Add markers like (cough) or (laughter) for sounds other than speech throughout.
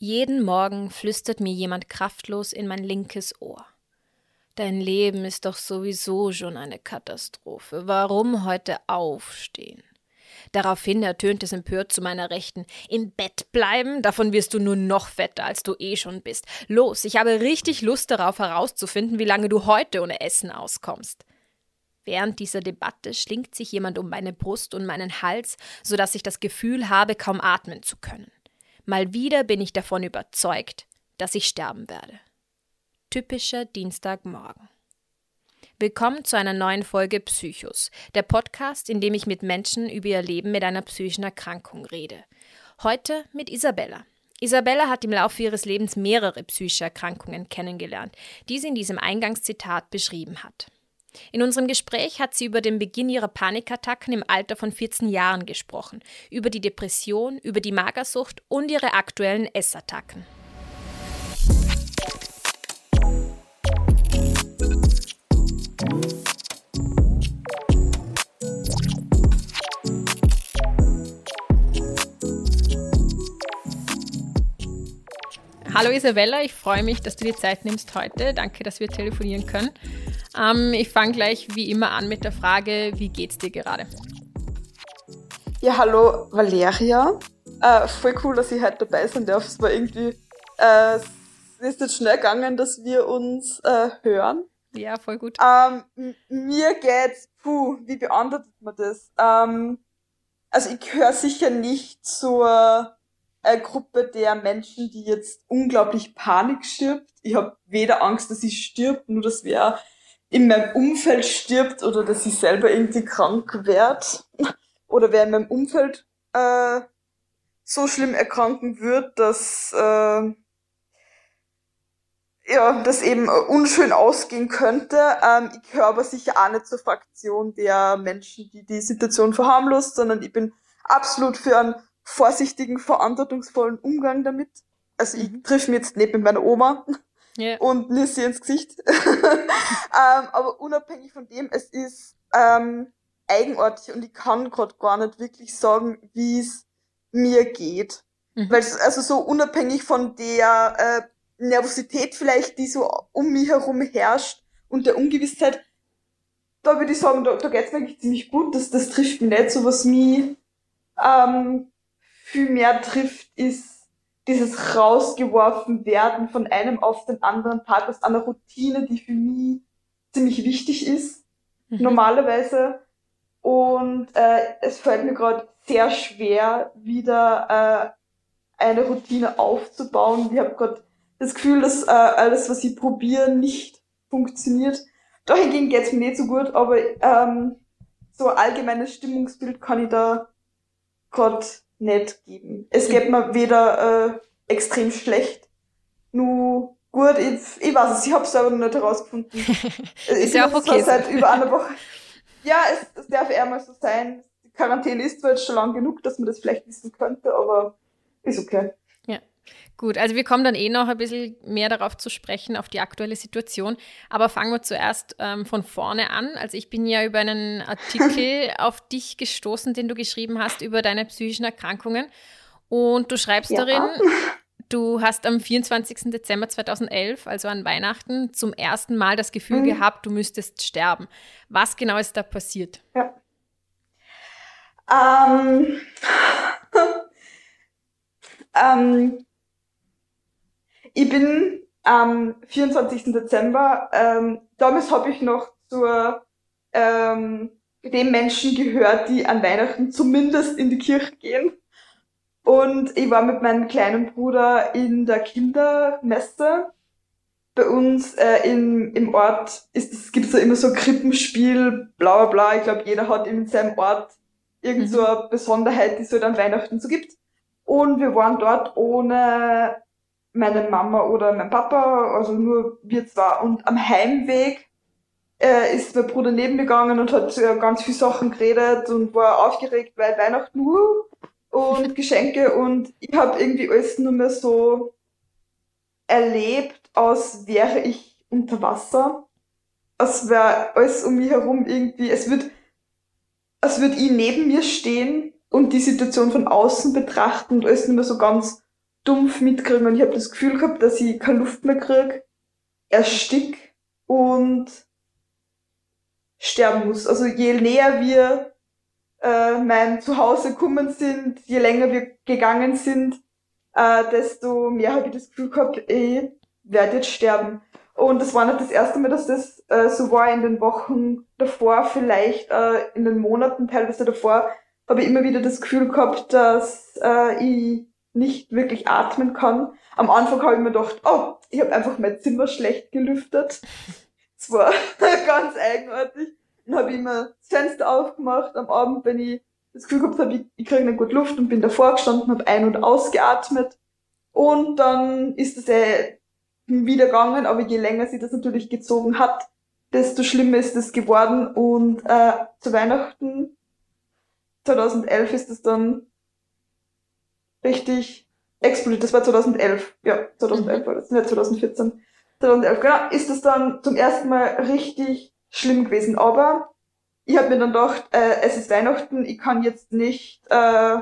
Jeden Morgen flüstert mir jemand kraftlos in mein linkes Ohr. Dein Leben ist doch sowieso schon eine Katastrophe. Warum heute aufstehen? Daraufhin ertönt es empört zu meiner Rechten. Im Bett bleiben? Davon wirst du nur noch fetter, als du eh schon bist. Los, ich habe richtig Lust darauf herauszufinden, wie lange du heute ohne Essen auskommst. Während dieser Debatte schlingt sich jemand um meine Brust und meinen Hals, so dass ich das Gefühl habe, kaum atmen zu können. Mal wieder bin ich davon überzeugt, dass ich sterben werde. Typischer Dienstagmorgen. Willkommen zu einer neuen Folge Psychos, der Podcast, in dem ich mit Menschen über ihr Leben mit einer psychischen Erkrankung rede. Heute mit Isabella. Isabella hat im Laufe ihres Lebens mehrere psychische Erkrankungen kennengelernt, die sie in diesem Eingangszitat beschrieben hat. In unserem Gespräch hat sie über den Beginn ihrer Panikattacken im Alter von 14 Jahren gesprochen, über die Depression, über die Magersucht und ihre aktuellen Essattacken. Hallo Isabella, ich freue mich, dass du dir Zeit nimmst heute. Danke, dass wir telefonieren können. Ähm, ich fange gleich wie immer an mit der Frage, wie geht's dir gerade? Ja, hallo Valeria. Äh, voll cool, dass ich heute dabei sein darf. Es war irgendwie, äh, es ist jetzt schnell gegangen, dass wir uns äh, hören. Ja, voll gut. Ähm, mir geht's, puh, wie beantwortet man das? Ähm, also ich gehöre sicher nicht zur äh, Gruppe der Menschen, die jetzt unglaublich Panik stirbt. Ich habe weder Angst, dass ich stirb, nur dass wer in meinem Umfeld stirbt oder dass ich selber irgendwie krank werde oder wer in meinem Umfeld äh, so schlimm erkranken wird, dass äh, ja, das eben unschön ausgehen könnte. Ähm, ich gehöre aber sicher auch nicht zur Fraktion der Menschen, die die Situation verharmlost, sondern ich bin absolut für einen vorsichtigen, verantwortungsvollen Umgang damit. Also ich mhm. triff mich jetzt nicht mit meiner Oma, yeah. und nicht sie ins Gesicht. (laughs) ähm, aber unabhängig von dem, es ist ähm, eigenartig und ich kann gerade gar nicht wirklich sagen, wie es mir geht. Mhm. Weil es also so unabhängig von der äh, Nervosität vielleicht, die so um mich herum herrscht und der Ungewissheit, da würde ich sagen, da, da geht's mir eigentlich ziemlich gut. Das, das trifft mich nicht. So was mich ähm, viel mehr trifft, ist dieses rausgeworfen werden von einem auf den anderen Tag aus einer Routine, die für mich ziemlich wichtig ist, mhm. normalerweise. Und äh, es fällt mir gerade sehr schwer, wieder äh, eine Routine aufzubauen. Ich habe gerade das Gefühl, dass äh, alles, was ich probiere, nicht funktioniert. Dahingegen geht's mir nicht so gut, aber ähm, so ein allgemeines Stimmungsbild kann ich da gerade nicht geben. Es geht mir weder äh, extrem schlecht, nur gut, ich, ich weiß es, ich habe es aber noch nicht herausgefunden. (laughs) ist ja auch okay. Seit über einer Woche. Ja, es, es darf eher mal so sein. Die Quarantäne ist zwar jetzt schon lang genug, dass man das vielleicht wissen könnte, aber ist okay. Gut, also wir kommen dann eh noch ein bisschen mehr darauf zu sprechen, auf die aktuelle Situation. Aber fangen wir zuerst ähm, von vorne an. Also ich bin ja über einen (laughs) Artikel auf dich gestoßen, den du geschrieben hast über deine psychischen Erkrankungen. Und du schreibst ja. darin, du hast am 24. Dezember 2011, also an Weihnachten, zum ersten Mal das Gefühl mhm. gehabt, du müsstest sterben. Was genau ist da passiert? Ja. Ähm, (laughs) ähm, ich bin am 24. Dezember, ähm, damals habe ich noch zur ähm, den Menschen gehört, die an Weihnachten zumindest in die Kirche gehen. Und ich war mit meinem kleinen Bruder in der Kindermesse. Bei uns äh, in, im Ort ist es gibt so immer so Krippenspiel, bla bla bla. Ich glaube, jeder hat in seinem Ort irgend mhm. so eine Besonderheit, die es halt an Weihnachten so gibt. Und wir waren dort ohne meine Mama oder mein Papa, also nur wir zwei. Und am Heimweg äh, ist mein Bruder neben mir gegangen und hat äh, ganz viele Sachen geredet und war aufgeregt, weil Weihnachten uh, und (laughs) Geschenke und ich habe irgendwie alles nur mehr so erlebt, als wäre ich unter Wasser. Als wäre alles um mich herum irgendwie, es wird, als würde ich neben mir stehen und die Situation von außen betrachten und alles nur mehr so ganz dumpf mitkriegen und ich habe das Gefühl gehabt, dass ich keine Luft mehr krieg, erstick und sterben muss. Also je näher wir äh, mein Zuhause gekommen sind, je länger wir gegangen sind, äh, desto mehr habe ich das Gefühl gehabt, ich werde jetzt sterben. Und das war nicht das erste Mal, dass das äh, so war in den Wochen davor, vielleicht äh, in den Monaten teilweise davor, habe ich immer wieder das Gefühl gehabt, dass äh, ich nicht wirklich atmen kann. Am Anfang habe ich mir gedacht, oh, ich habe einfach mein Zimmer schlecht gelüftet. Das war (laughs) ganz eigenartig. Dann habe ich immer das Fenster aufgemacht am Abend, wenn ich das Gefühl gehabt habe, ich, ich kriege nicht gut Luft und bin davor gestanden, habe ein- und ausgeatmet. Und dann ist es eh wieder gegangen, aber je länger sie das natürlich gezogen hat, desto schlimmer ist es geworden. Und äh, zu Weihnachten 2011 ist es dann richtig explodiert. Das war 2011. Ja, 2011 war das, nicht 2014. 2011, genau, ist es dann zum ersten Mal richtig schlimm gewesen. Aber ich habe mir dann gedacht, äh, es ist Weihnachten, ich kann jetzt nicht äh,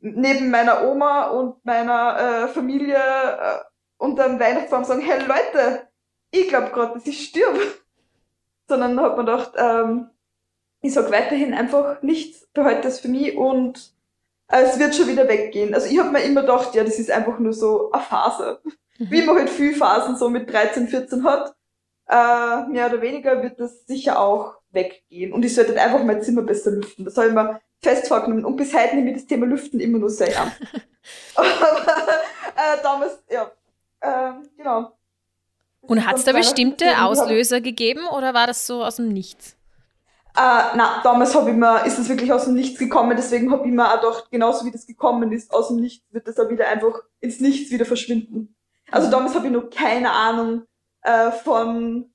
neben meiner Oma und meiner äh, Familie äh, unter dem Weihnachtsbaum sagen, hey Leute, ich glaube gerade, dass ich stirb. (laughs) Sondern hat man gedacht, ähm, ich sag weiterhin einfach nichts, behalte das für mich und es wird schon wieder weggehen. Also ich habe mir immer gedacht, ja, das ist einfach nur so eine Phase. Mhm. Wie man halt viel Phasen so mit 13, 14 hat, äh, mehr oder weniger wird das sicher auch weggehen. Und ich sollte einfach mein Zimmer besser lüften. Das habe ich mir fest vorgenommen. Und bis heute nehme ich das Thema Lüften immer nur sehr ernst. (laughs) Aber äh, damals, ja, äh, genau. Das Und hat es da bestimmte Auslöser gegeben oder war das so aus dem Nichts? Äh, na, damals hab ich mir, ist das wirklich aus dem Nichts gekommen, deswegen habe ich mir auch gedacht, genauso wie das gekommen ist, aus dem Nichts wird das auch wieder einfach ins Nichts wieder verschwinden. Also mhm. damals habe ich noch keine Ahnung äh, von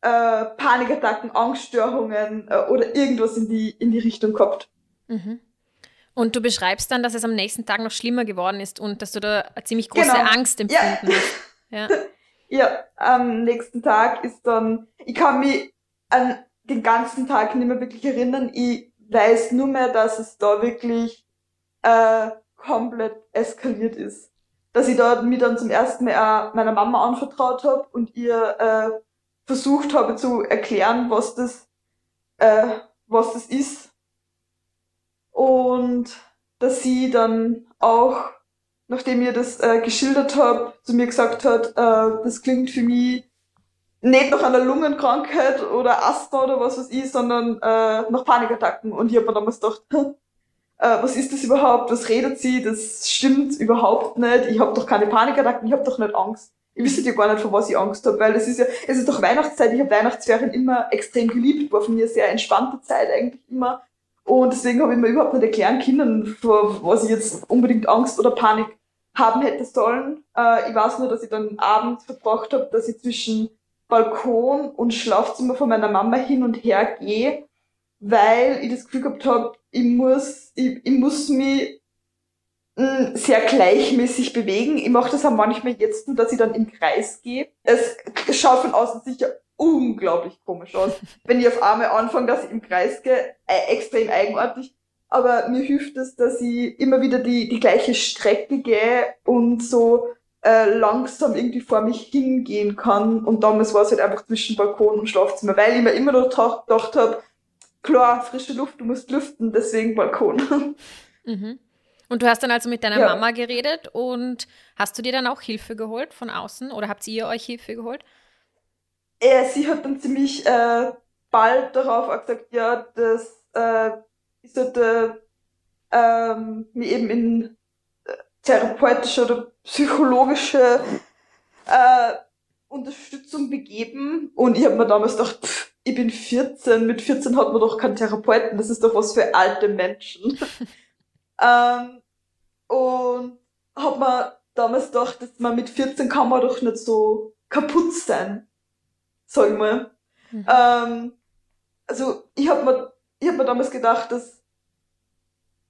äh, Panikattacken, Angststörungen äh, oder irgendwas in die, in die Richtung gehabt. Mhm. Und du beschreibst dann, dass es am nächsten Tag noch schlimmer geworden ist und dass du da eine ziemlich große genau. Angst empfunden ja. hast. (laughs) Ja. ja, am nächsten Tag ist dann, ich kann mich an den ganzen Tag nicht mehr wirklich erinnern. Ich weiß nur mehr, dass es da wirklich äh, komplett eskaliert ist. Dass ich da mir dann zum ersten Mal auch meiner Mama anvertraut habe und ihr äh, versucht habe zu erklären, was das, äh, was das ist. Und dass sie dann auch, nachdem ihr das äh, geschildert habe, zu mir gesagt hat, äh, das klingt für mich nicht nach einer Lungenkrankheit oder Asthma oder was weiß ich, sondern äh, nach Panikattacken. Und ich habe mir damals gedacht, äh, was ist das überhaupt? Was redet sie? Das stimmt überhaupt nicht. Ich habe doch keine Panikattacken, ich habe doch nicht Angst. Ich wüsste ja gar nicht, vor was ich Angst habe, weil es ist ja, es ist doch Weihnachtszeit, ich habe Weihnachtsferien immer extrem geliebt, war von mir sehr entspannte Zeit eigentlich immer. Und deswegen habe ich mir überhaupt nicht erklären können, vor was ich jetzt unbedingt Angst oder Panik haben hätte sollen. Äh, ich weiß nur, dass ich dann Abend verbracht habe, dass ich zwischen Balkon und Schlafzimmer von meiner Mama hin und her gehe, weil ich das Gefühl gehabt habe, ich muss, ich, ich muss mich mh, mm, sehr gleichmäßig bewegen. Ich mache das auch manchmal jetzt nur, dass ich dann im Kreis gehe. Es schaut von außen sicher unglaublich komisch aus, (laughs) wenn ich auf einmal anfange, dass ich im Kreis gehe, äh, extrem eigenartig. Aber mir hilft es, dass ich immer wieder die, die gleiche Strecke gehe und so äh, langsam irgendwie vor mich hingehen kann. Und damals war es halt einfach zwischen Balkon und Schlafzimmer, weil ich mir immer noch gedacht habe, klar, frische Luft, du musst lüften, deswegen Balkon. Mhm. Und du hast dann also mit deiner ja. Mama geredet und hast du dir dann auch Hilfe geholt von außen oder habt ihr euch Hilfe geholt? Ja, sie hat dann ziemlich äh, bald darauf auch gesagt, ja, dass äh, ich sollte ähm, mich eben in therapeutische oder psychologische äh, Unterstützung begeben. Und ich habe mir damals gedacht, pff, ich bin 14, mit 14 hat man doch keinen Therapeuten, das ist doch was für alte Menschen. (laughs) ähm, und habe mir damals gedacht, dass man mit 14 kann man doch nicht so kaputt sein, sag ich mal. Mhm. Ähm, also ich habe mir, ich hab mir damals gedacht, dass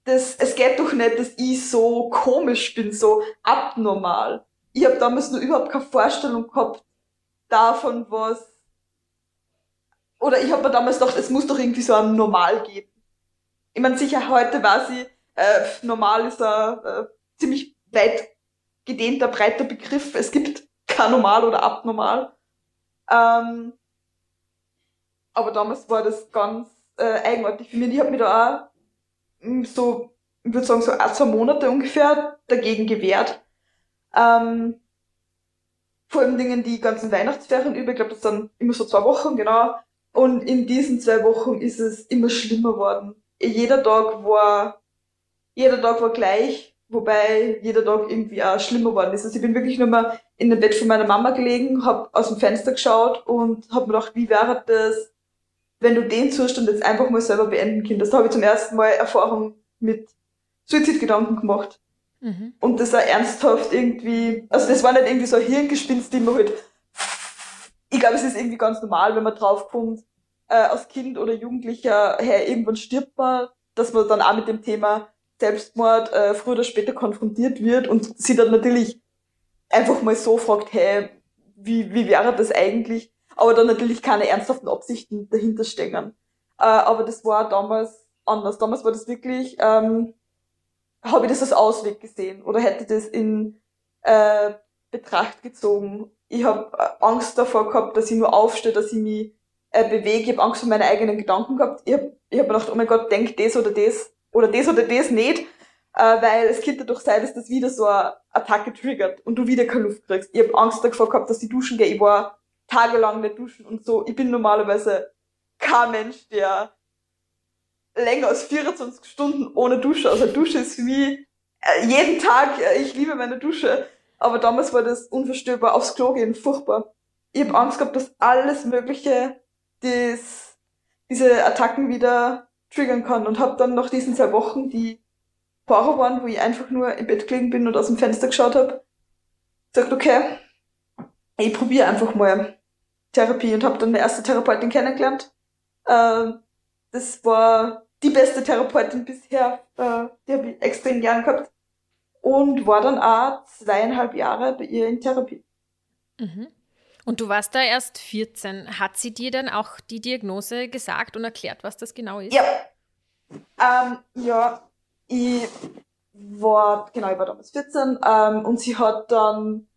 das, es geht doch nicht, dass ich so komisch bin, so abnormal. Ich habe damals nur überhaupt keine Vorstellung gehabt davon, was. Oder ich habe mir damals gedacht, es muss doch irgendwie so ein Normal geben. Ich meine, sicher heute weiß ich, äh, normal ist da äh, ziemlich weit gedehnter, breiter Begriff. Es gibt kein normal oder abnormal. Ähm, aber damals war das ganz äh, eigenartig für mich. Ich habe mich da auch so, ich würde sagen, so ein, zwei Monate ungefähr dagegen gewehrt. Ähm, vor allem Dingen die ganzen Weihnachtsferien über, ich glaube, das sind immer so zwei Wochen, genau. Und in diesen zwei Wochen ist es immer schlimmer worden. Jeder Tag war, jeder Tag war gleich, wobei jeder Tag irgendwie auch schlimmer geworden ist. Also ich bin wirklich nur mal in dem Bett von meiner Mama gelegen, habe aus dem Fenster geschaut und habe mir gedacht, wie wäre das, wenn du den Zustand jetzt einfach mal selber beenden könntest. Da habe ich zum ersten Mal Erfahrung mit Suizidgedanken gemacht. Mhm. Und das auch ernsthaft irgendwie, also das war nicht irgendwie so ein Hirngespinst, die man halt, ich glaube, es ist irgendwie ganz normal, wenn man draufkommt, äh, als Kind oder Jugendlicher, hey, irgendwann stirbt man, dass man dann auch mit dem Thema Selbstmord äh, früher oder später konfrontiert wird und sie dann natürlich einfach mal so fragt, hey, wie, wie wäre das eigentlich? Aber dann natürlich keine ernsthaften Absichten dahinter stecken. Äh, aber das war damals anders. Damals war das wirklich, ähm, habe ich das als Ausweg gesehen oder hätte das in äh, Betracht gezogen. Ich habe äh, Angst davor gehabt, dass ich nur aufstehe, dass ich mich äh, bewege. Ich habe Angst vor meine eigenen Gedanken gehabt. Ich habe ich hab gedacht, oh mein Gott, denk das oder das oder das oder das nicht, äh, weil es könnte doch sein, dass das wieder so eine Attacke triggert und du wieder keine Luft kriegst. Ich habe Angst davor gehabt, dass ich duschen gehe. Ich war tagelang nicht duschen und so. Ich bin normalerweise kein Mensch, der länger als 24 Stunden ohne Dusche. Also Dusche ist mich äh, jeden Tag, äh, ich liebe meine Dusche. Aber damals war das unvorstellbar aufs Klo gehen, furchtbar. Ich habe Angst gehabt, dass alles Mögliche das, diese Attacken wieder triggern kann und habe dann nach diesen zwei Wochen, die Horror waren, wo ich einfach nur im Bett gelegen bin und aus dem Fenster geschaut habe, gesagt, okay, ich probiere einfach mal Therapie und habe dann eine erste Therapeutin kennengelernt. Äh, das war die beste Therapeutin bisher, äh, die habe ich extrem gern gehabt und war dann auch zweieinhalb Jahre bei ihr in Therapie. Mhm. Und du warst da erst 14. Hat sie dir dann auch die Diagnose gesagt und erklärt, was das genau ist? Ja. Ähm, ja, ich war, genau, ich war damals 14 ähm, und sie hat dann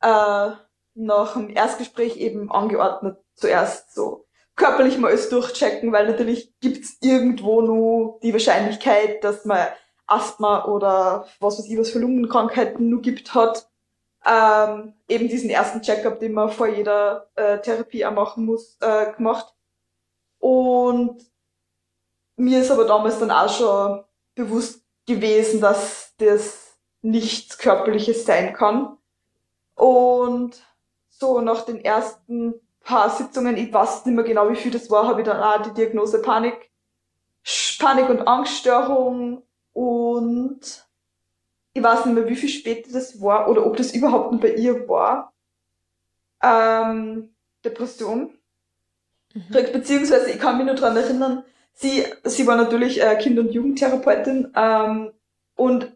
äh, nach dem Erstgespräch eben angeordnet, zuerst so körperlich mal alles durchchecken, weil natürlich gibt's irgendwo nur die Wahrscheinlichkeit, dass man Asthma oder was weiß ich, was für Lungenkrankheiten nur gibt hat ähm, eben diesen ersten Checkup, den man vor jeder äh, Therapie auch machen muss, äh, gemacht. Und mir ist aber damals dann auch schon bewusst gewesen, dass das nichts Körperliches sein kann. Und so nach den ersten paar Sitzungen, ich weiß nicht mehr genau, wie viel das war, habe ich dann auch die Diagnose Panik, Panik- und Angststörung und ich weiß nicht mehr, wie viel später das war oder ob das überhaupt bei ihr war. Ähm, Depression. Mhm. Beziehungsweise, ich kann mich nur dran erinnern, sie, sie war natürlich äh, Kind- und Jugendtherapeutin ähm, und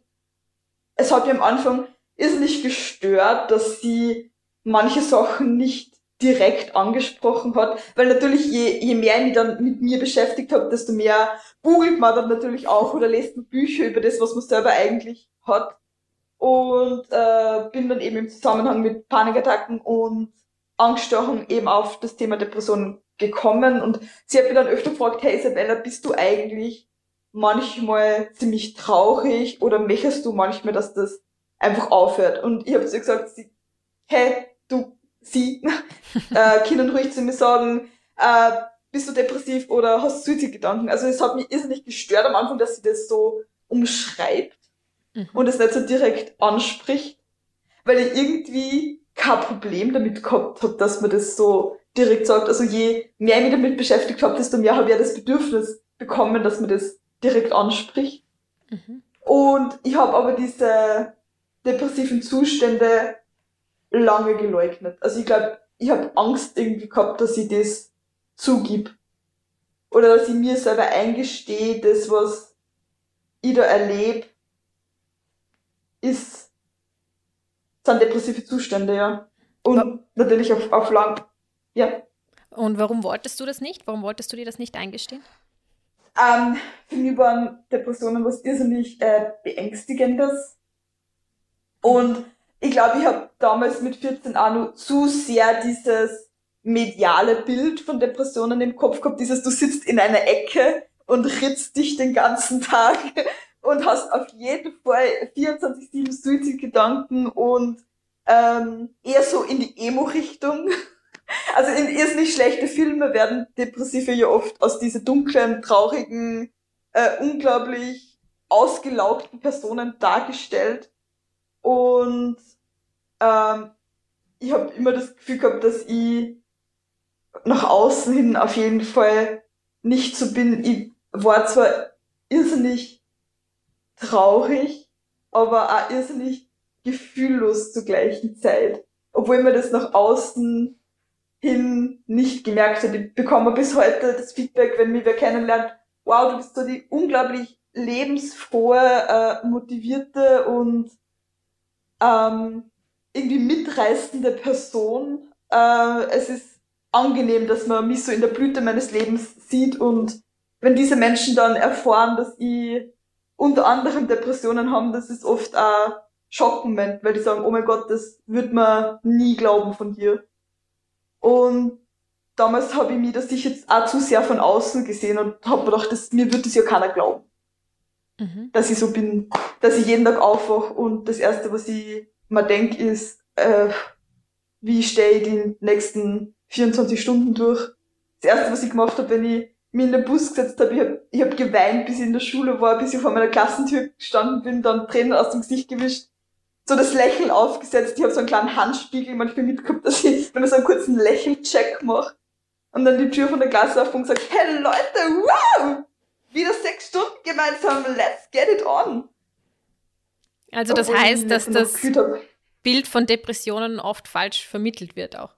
es hat mir am Anfang irrsinnig gestört, dass sie manche Sachen nicht direkt angesprochen hat, weil natürlich je, je mehr ich mich dann mit mir beschäftigt habe, desto mehr googelt man dann natürlich auch oder liest man Bücher über das, was man selber eigentlich hat. Und äh, bin dann eben im Zusammenhang mit Panikattacken und Angststörungen eben auf das Thema Depression gekommen. Und sie hat mir dann öfter gefragt, hey Isabella, bist du eigentlich manchmal ziemlich traurig oder möchtest du manchmal, dass das einfach aufhört? Und ich habe sie gesagt, sie, hey, du, sie, (laughs) äh, Kindern ruhig zu mir sagen, äh, bist du depressiv oder hast du Suizidgedanken? Also es hat mich irrsinnig gestört am Anfang, dass sie das so umschreibt mhm. und es nicht so direkt anspricht, weil ich irgendwie kein Problem damit gehabt habe, dass man das so direkt sagt. Also je mehr ich mich damit beschäftigt habe, desto mehr habe ich ja das Bedürfnis bekommen, dass man das direkt anspricht. Mhm. Und ich habe aber diese depressiven Zustände lange geleugnet. Also ich glaube, ich habe Angst irgendwie gehabt, dass ich das zugib. Oder dass ich mir selber eingestehe, das, was ich da erlebe, ist, sind depressive Zustände, ja. Und ja. natürlich auf, auf lang, ja. Und warum wolltest du das nicht? Warum wolltest du dir das nicht eingestehen? Ähm, für mich waren Depressionen was irrsinnig äh, Beängstigendes. Und ich glaube, ich habe damals mit 14 auch noch zu sehr dieses mediale Bild von Depressionen im Kopf gehabt, dieses du sitzt in einer Ecke und ritzt dich den ganzen Tag (laughs) und hast auf jeden Fall 24-7 Suizidgedanken und ähm, eher so in die Emo-Richtung. (laughs) Also in irrsinnig schlechte Filme werden Depressive ja oft aus diesen dunklen, traurigen, äh, unglaublich ausgelaugten Personen dargestellt. Und ähm, ich habe immer das Gefühl gehabt, dass ich nach außen hin auf jeden Fall nicht so bin. Ich war zwar irrsinnig traurig, aber auch irrsinnig gefühllos zur gleichen Zeit. Obwohl mir das nach außen hin nicht gemerkt hat. Ich bekomme bis heute das Feedback, wenn mich wer kennenlernt, wow, du bist so die unglaublich lebensfrohe, äh, motivierte und ähm, irgendwie mitreißende Person. Äh, es ist angenehm, dass man mich so in der Blüte meines Lebens sieht und wenn diese Menschen dann erfahren, dass ich unter anderem Depressionen haben, das ist oft ein Schockmoment, weil die sagen, oh mein Gott, das wird man nie glauben von dir. Und damals habe ich mir das ich jetzt auch zu sehr von außen gesehen und habe mir gedacht, das, mir wird das ja keiner glauben. Mhm. Dass ich so bin, dass ich jeden Tag aufwache und das Erste, was ich mir denke, ist, äh, wie stehe ich die nächsten 24 Stunden durch. Das Erste, was ich gemacht habe, wenn ich mich in den Bus gesetzt habe, ich habe hab geweint, bis ich in der Schule war, bis ich vor meiner Klassentür gestanden bin, dann Tränen aus dem Gesicht gewischt, so das Lächeln aufgesetzt. Ich habe so einen kleinen Handspiegel manchmal mitgehabt, dass ich, wenn ich so einen kurzen Lächelcheck mache und dann die Tür von der Klasse auf und gesagt, hey Leute, wow! Wieder sechs Stunden gemeinsam, let's get it on! Also das Obwohl heißt, dass das Bild von Depressionen oft falsch vermittelt wird auch.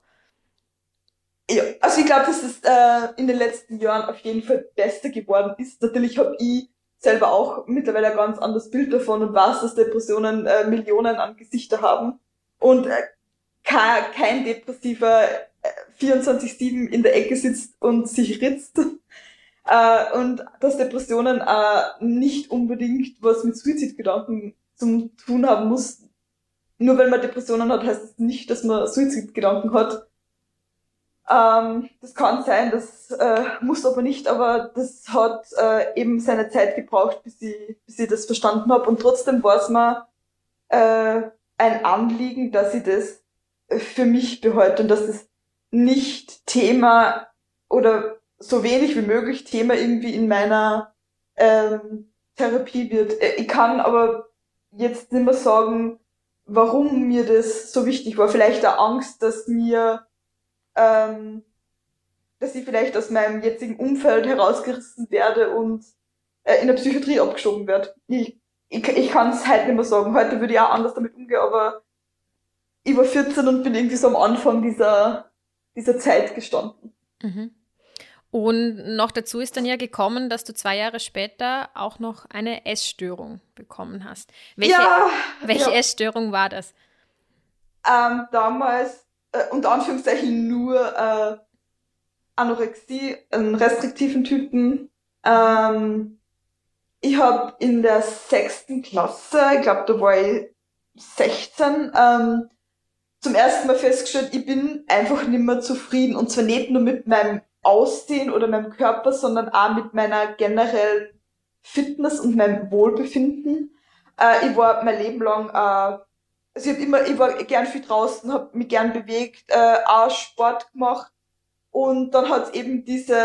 Ja, also ich glaube, dass es äh, in den letzten Jahren auf jeden Fall besser geworden ist. Natürlich habe ich selber auch mittlerweile ein ganz anderes Bild davon und weiß, dass Depressionen äh, Millionen an Gesichter haben und äh, kein, kein Depressiver äh, 24-7 in der Ecke sitzt und sich ritzt. Äh, und dass Depressionen äh, nicht unbedingt was mit Suizidgedanken zu tun haben muss. Nur weil man Depressionen hat, heißt das nicht, dass man Suizidgedanken hat. Ähm, das kann sein, das äh, muss aber nicht, aber das hat äh, eben seine Zeit gebraucht, bis ich, bis ich das verstanden habe. Und trotzdem war es mir äh, ein Anliegen, dass ich das für mich behalte und dass das nicht Thema oder so wenig wie möglich Thema irgendwie in meiner ähm, Therapie wird. Äh, ich kann aber jetzt nicht mehr sagen, warum mir das so wichtig war. Vielleicht der Angst, dass mir ähm, dass ich vielleicht aus meinem jetzigen Umfeld herausgerissen werde und äh, in der Psychiatrie abgeschoben werde. Ich, ich, ich kann es heute nicht mehr sagen. Heute würde ich auch anders damit umgehen, aber ich war 14 und bin irgendwie so am Anfang dieser, dieser Zeit gestanden. Mhm. Und noch dazu ist dann ja gekommen, dass du zwei Jahre später auch noch eine Essstörung bekommen hast. Welche, ja, welche ja. Essstörung war das? Ähm, damals äh, unter Anführungszeichen nur äh, Anorexie, einen restriktiven Typen. Ähm, ich habe in der sechsten Klasse, ich glaube, da war ich 16, ähm, zum ersten Mal festgestellt, ich bin einfach nicht mehr zufrieden. Und zwar nicht nur mit meinem Aussehen oder meinem Körper, sondern auch mit meiner generellen Fitness und meinem Wohlbefinden. Äh, ich war mein Leben lang äh, also ich immer, ich war gern viel draußen, habe mich gern bewegt, äh, auch Sport gemacht. Und dann hat es eben diese,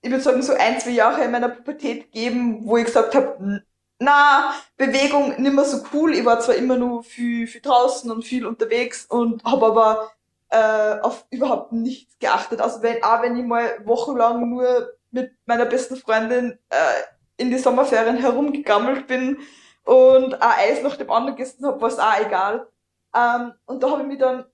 ich würde sagen, so ein, zwei Jahre in meiner Pubertät gegeben, wo ich gesagt habe, na, Bewegung nicht mehr so cool. Ich war zwar immer nur viel, viel draußen und viel unterwegs und habe aber äh, auf überhaupt nichts geachtet. Also wenn, auch wenn ich mal wochenlang nur mit meiner besten Freundin äh, in die Sommerferien herumgegammelt bin, und ein Eis nach dem anderen gegessen habe, war es auch egal. Ähm, und da habe ich mich dann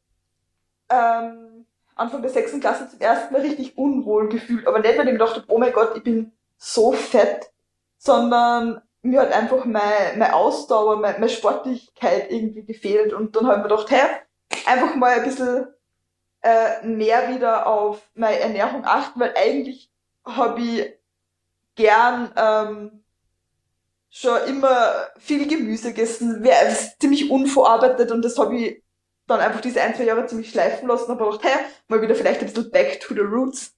ähm, Anfang der sechsten Klasse zum ersten Mal richtig unwohl gefühlt. Aber nicht, weil ich mir gedacht habe, oh mein Gott, ich bin so fett, sondern mir hat einfach meine, meine Ausdauer, meine, meine Sportlichkeit irgendwie gefehlt. Und dann habe ich mir gedacht, hey, einfach mal ein bisschen äh, mehr wieder auf meine Ernährung achten, weil eigentlich habe ich gern ähm, schon immer viel Gemüse gegessen, ziemlich unverarbeitet und das habe ich dann einfach diese ein, zwei Jahre ziemlich schleifen lassen habe gedacht, hey, mal wieder vielleicht ein bisschen back to the roots.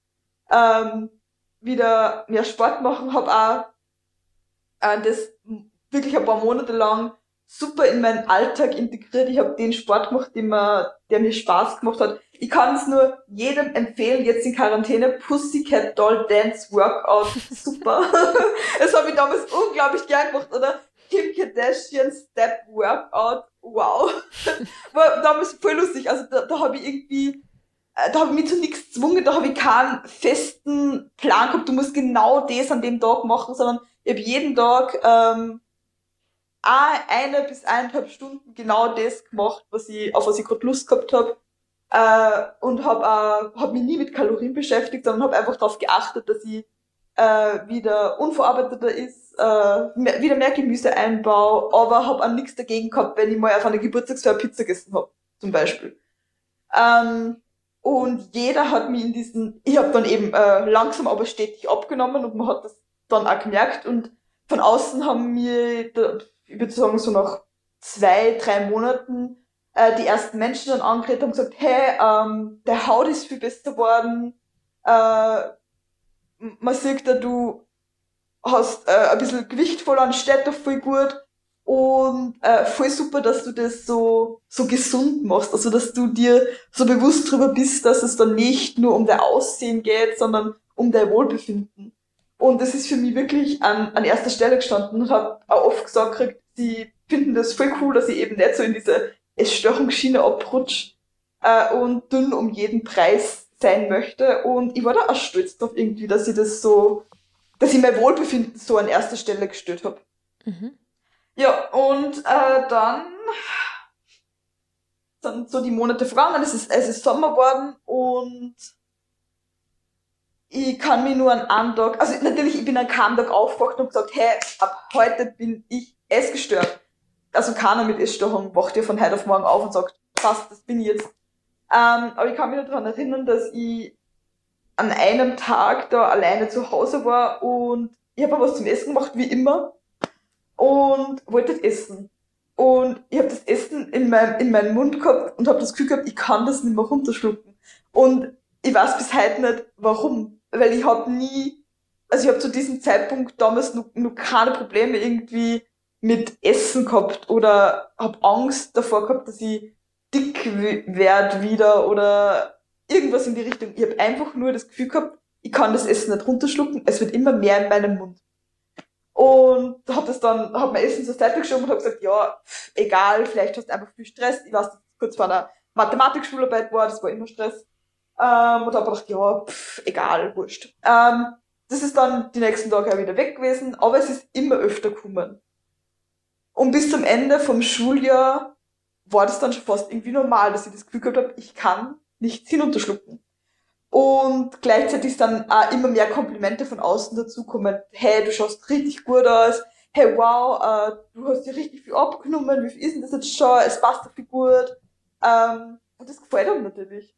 Ähm, wieder mehr Sport machen, habe auch äh, das wirklich ein paar Monate lang super in meinen Alltag integriert. Ich habe den Sport gemacht, mir, der mir Spaß gemacht hat. Ich kann es nur jedem empfehlen, jetzt in Quarantäne, Pussycat Doll Dance Workout, (laughs) super. (laughs) das habe ich damals unglaublich gern gemacht, oder? Kim Kardashian Step Workout, wow. (laughs) War damals voll lustig. Also da, da habe ich irgendwie, äh, da habe ich mich zu nichts gezwungen, da habe ich keinen festen Plan gehabt, du musst genau das an dem Tag machen, sondern ich habe jeden Tag ähm, eine bis eineinhalb Stunden genau das gemacht, was ich, auf was ich gerade Lust gehabt habe. Äh, und habe hab mich nie mit Kalorien beschäftigt, sondern habe einfach darauf geachtet, dass ich äh, wieder unverarbeiteter ist, äh, mehr, wieder mehr Gemüse einbaue, aber habe an nichts dagegen gehabt, wenn ich mal auf einer Geburtstagsfeier Pizza gegessen habe, zum Beispiel. Ähm, und jeder hat mich in diesen, ich habe dann eben äh, langsam aber stetig abgenommen und man hat das dann auch gemerkt und von außen haben mir ich würde sagen, so nach zwei, drei Monaten äh, die ersten Menschen dann angeredet und gesagt, hey, ähm, der Haut ist viel besser geworden, äh, man sieht da, du hast äh, ein bisschen Gewicht verloren, steht doch voll gut und äh, voll super, dass du das so, so gesund machst, also dass du dir so bewusst darüber bist, dass es dann nicht nur um dein Aussehen geht, sondern um dein Wohlbefinden. Und das ist für mich wirklich an, an erster Stelle gestanden und habe auch oft gesagt, kriegt, sie finden das voll cool, dass ich eben nicht so in diese Essstörungsschiene abrutsche äh, und dünn um jeden Preis sein möchte. Und ich war da auch stolz drauf irgendwie, dass ich das so, dass ich mein Wohlbefinden so an erster Stelle gestellt habe. Mhm. Ja, und äh, dann dann so die Monate vergangen, es ist, es ist Sommer geworden und ich kann mich nur an einen Tag, also natürlich, ich bin an keinem Tag aufgewacht und gesagt, hey, ab heute bin ich essgestört. Also keiner mit Essstörung wacht ja von heute auf morgen auf und sagt, passt, das bin ich jetzt. Ähm, aber ich kann mich nur daran erinnern, dass ich an einem Tag da alleine zu Hause war und ich habe was zum Essen gemacht, wie immer, und wollte essen. Und ich habe das Essen in meinem, in meinem Mund gehabt und habe das Gefühl gehabt, ich kann das nicht mehr runterschlucken. Und ich weiß bis heute nicht, warum weil ich habe nie, also ich habe zu diesem Zeitpunkt damals noch, keine Probleme irgendwie mit Essen gehabt oder habe Angst davor gehabt, dass ich dick werd wieder oder irgendwas in die Richtung. Ich habe einfach nur das Gefühl gehabt, ich kann das Essen nicht runterschlucken, es wird immer mehr in meinem Mund. Und habe das dann, habe mein Essen zur Seite geschoben und habe gesagt, ja, pff, egal, vielleicht hast du einfach viel Stress. Ich weiß, kurz vor einer Mathematikschularbeit war, das war immer Stress. Ähm, und habe gedacht, ja, pff, egal, wurscht. Ähm, das ist dann die nächsten Tage auch wieder weg gewesen, aber es ist immer öfter gekommen. Und bis zum Ende vom Schuljahr war das dann schon fast irgendwie normal, dass ich das Gefühl gehabt habe, ich kann nichts hinunterschlucken. Und gleichzeitig ist dann auch immer mehr Komplimente von außen dazukommen. Hey, du schaust richtig gut aus. Hey, wow, äh, du hast dir richtig viel abgenommen. Wie viel ist denn das jetzt schon? Es passt doch viel gut. Ähm, und das gefällt einem natürlich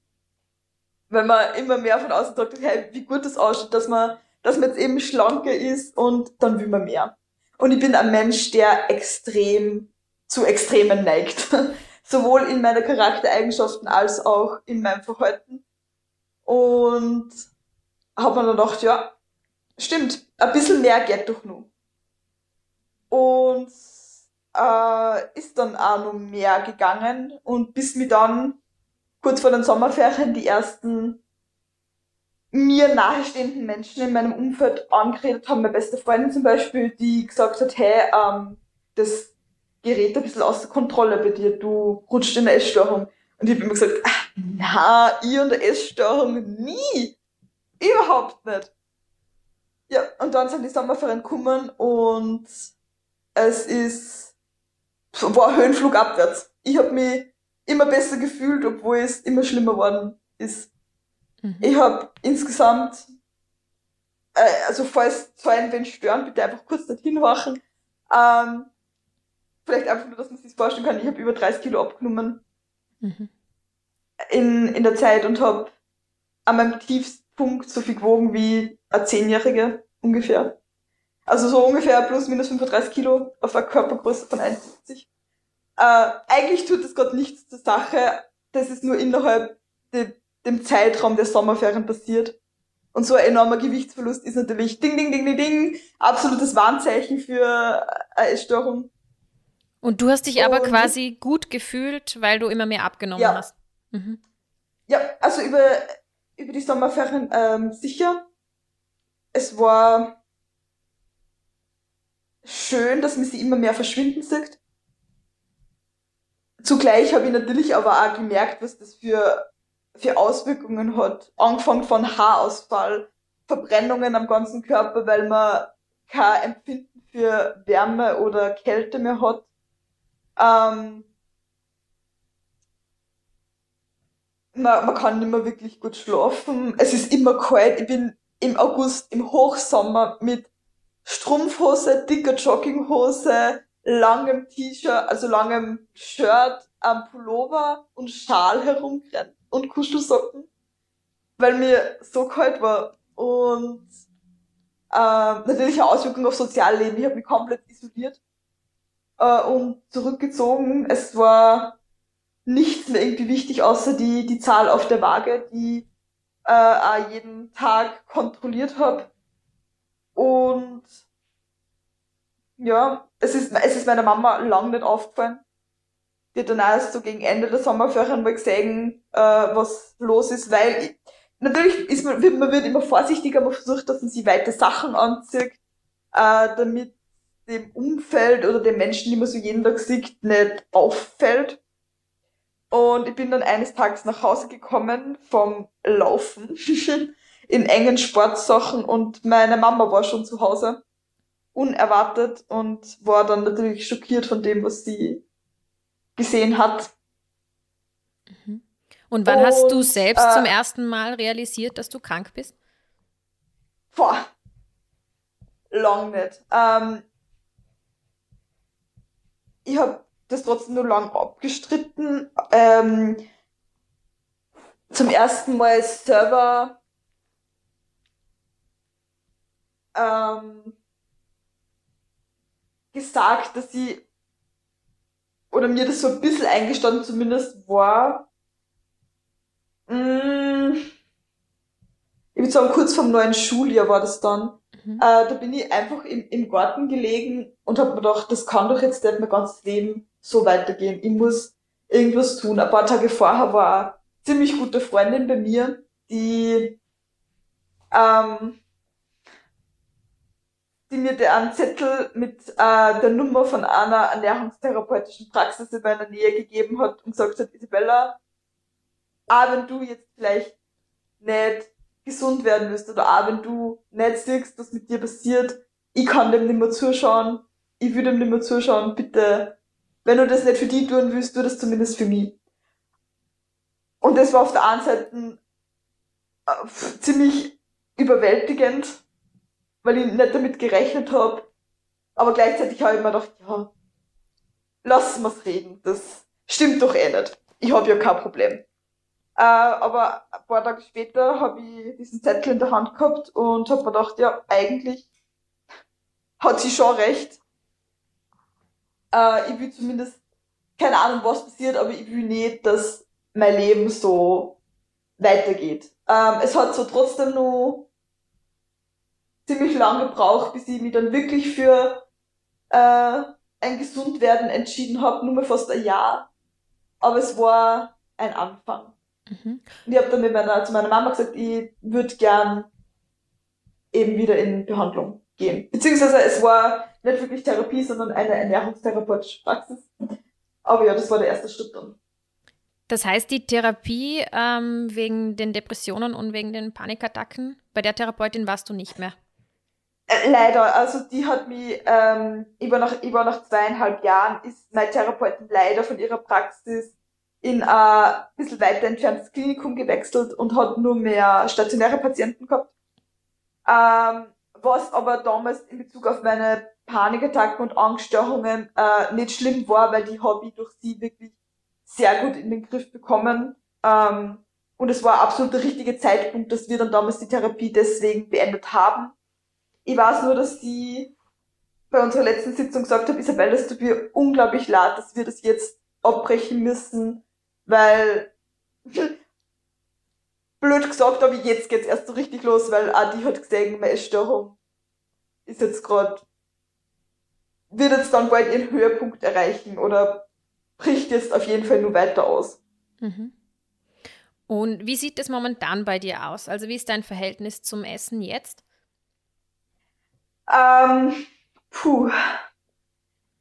wenn man immer mehr von außen sagt, hey, wie gut das ausschaut, dass man, dass man jetzt eben schlanker ist und dann will man mehr. Und ich bin ein Mensch, der extrem zu Extremen neigt. (laughs) Sowohl in meiner Charaktereigenschaften als auch in meinem Verhalten. Und habe mir dann gedacht, ja, stimmt, ein bisschen mehr geht doch nur. Und äh, ist dann auch noch mehr gegangen und bis mir dann kurz vor den Sommerferien die ersten mir nahestehenden Menschen in meinem Umfeld angeredet haben. Meine beste Freundin zum Beispiel, die gesagt hat, hey, ähm, das gerät ein bisschen außer Kontrolle bei dir, du rutscht in eine Essstörung. Und ich habe immer gesagt, ach, na, ich und eine Essstörung nie. Überhaupt nicht. Ja, und dann sind die Sommerferien gekommen und es ist, war Höhenflug abwärts. Ich habe mich immer besser gefühlt, obwohl es immer schlimmer geworden ist. Mhm. Ich habe insgesamt, äh, also falls zu einem wen stören, bitte einfach kurz dorthin wachen. Ähm, vielleicht einfach nur, dass man sich das vorstellen kann, ich habe über 30 Kilo abgenommen mhm. in, in der Zeit und habe an meinem Tiefpunkt so viel gewogen wie eine Zehnjährige ungefähr. Also so ungefähr plus minus 35 Kilo auf einer Körpergröße von 1,70. Äh, eigentlich tut das gerade nichts zur Sache. Das ist nur innerhalb de, dem Zeitraum der Sommerferien passiert. Und so ein enormer Gewichtsverlust ist natürlich ding, ding, ding, ding, ding, absolutes Warnzeichen für eine Essstörung. Und du hast dich aber quasi gut gefühlt, weil du immer mehr abgenommen ja. hast. Mhm. Ja, also über, über die Sommerferien ähm, sicher. Es war schön, dass man sie immer mehr verschwinden sieht. Zugleich habe ich natürlich aber auch gemerkt, was das für, für Auswirkungen hat. Angefangen von Haarausfall, Verbrennungen am ganzen Körper, weil man kein Empfinden für Wärme oder Kälte mehr hat. Ähm, man, man kann nicht mehr wirklich gut schlafen. Es ist immer kalt. Ich bin im August, im Hochsommer mit Strumpfhose, dicker Jogginghose, langem T-Shirt, also langem Shirt, am Pullover und Schal herumgerannt und Kuschelsocken, weil mir so kalt war. Und äh, natürlich eine Auswirkung auf Sozialleben. Ich habe mich komplett isoliert äh, und zurückgezogen. Es war nichts mehr irgendwie wichtig, außer die, die Zahl auf der Waage, die äh, jeden Tag kontrolliert habe. Und ja, es ist, es ist meiner Mama lang nicht aufgefallen. Die hat dann erst so gegen Ende der Sommerferien mal gesehen, äh, was los ist, weil ich, natürlich ist man, man wird immer vorsichtiger, man versucht, dass man sich weite Sachen anzieht, äh, damit dem Umfeld oder den Menschen, die man so jeden Tag sieht, nicht auffällt. Und ich bin dann eines Tages nach Hause gekommen vom Laufen (laughs) in engen Sportsachen und meine Mama war schon zu Hause unerwartet und war dann natürlich schockiert von dem, was sie gesehen hat. Mhm. Und wann und, hast du selbst äh, zum ersten Mal realisiert, dass du krank bist? Boah, lang nicht. Ähm, ich habe das trotzdem nur lang abgestritten. Ähm, zum ersten Mal selber ähm, gesagt, dass sie oder mir das so ein bisschen eingestanden zumindest war. Mh, mm, ich würde sagen, kurz vom neuen Schuljahr war das dann. Mhm. Äh, da bin ich einfach im, im Garten gelegen und habe mir gedacht, das kann doch jetzt nicht mein ganzes Leben so weitergehen. Ich muss irgendwas tun. Ein paar Tage vorher war eine ziemlich gute Freundin bei mir, die ähm, die mir einen Zettel mit äh, der Nummer von einer ernährungstherapeutischen Praxis in meiner Nähe gegeben hat und gesagt hat, Isabella, auch wenn du jetzt vielleicht nicht gesund werden willst oder auch wenn du nicht siehst, was mit dir passiert, ich kann dem nicht mehr zuschauen, ich will dem nicht mehr zuschauen, bitte, wenn du das nicht für die tun willst, tu das zumindest für mich. Und das war auf der einen Seite äh, ziemlich überwältigend, weil ich nicht damit gerechnet habe. Aber gleichzeitig habe ich mir gedacht, ja, lass mal's reden. Das stimmt doch eh nicht. Ich habe ja kein Problem. Äh, aber ein paar Tage später habe ich diesen Zettel in der Hand gehabt und habe mir gedacht, ja, eigentlich hat sie schon recht. Äh, ich will zumindest, keine Ahnung, was passiert, aber ich will nicht, dass mein Leben so weitergeht. Ähm, es hat so trotzdem noch ziemlich lange gebraucht, bis ich mich dann wirklich für äh, ein Gesundwerden entschieden habe, nur mal fast ein Jahr. Aber es war ein Anfang. Mhm. Und ich habe dann mit meiner, zu meiner Mama gesagt, ich würde gern eben wieder in Behandlung gehen. Beziehungsweise es war nicht wirklich Therapie, sondern eine ernährungstherapeutische Praxis. Aber ja, das war der erste Schritt dann. Das heißt, die Therapie ähm, wegen den Depressionen und wegen den Panikattacken, bei der Therapeutin warst du nicht mehr? Äh, leider, also die hat mich, ähm, ich, war nach, ich war nach zweieinhalb Jahren, ist meine Therapeutin leider von ihrer Praxis in ein bisschen weiter entferntes Klinikum gewechselt und hat nur mehr stationäre Patienten gehabt. Ähm, was aber damals in Bezug auf meine Panikattacken und Angststörungen äh, nicht schlimm war, weil die habe ich durch sie wirklich sehr gut in den Griff bekommen. Ähm, und es war absolut der richtige Zeitpunkt, dass wir dann damals die Therapie deswegen beendet haben ich weiß nur, dass sie bei unserer letzten Sitzung gesagt habe, Isabel, das tut mir unglaublich leid, dass wir das jetzt abbrechen müssen, weil (laughs) blöd gesagt, aber jetzt geht's erst so richtig los, weil Adi hat gesehen, meine Essstörung ist jetzt gerade wird jetzt dann bald ihren Höhepunkt erreichen oder bricht jetzt auf jeden Fall nur weiter aus. Mhm. Und wie sieht es momentan bei dir aus? Also wie ist dein Verhältnis zum Essen jetzt? Ähm, puh.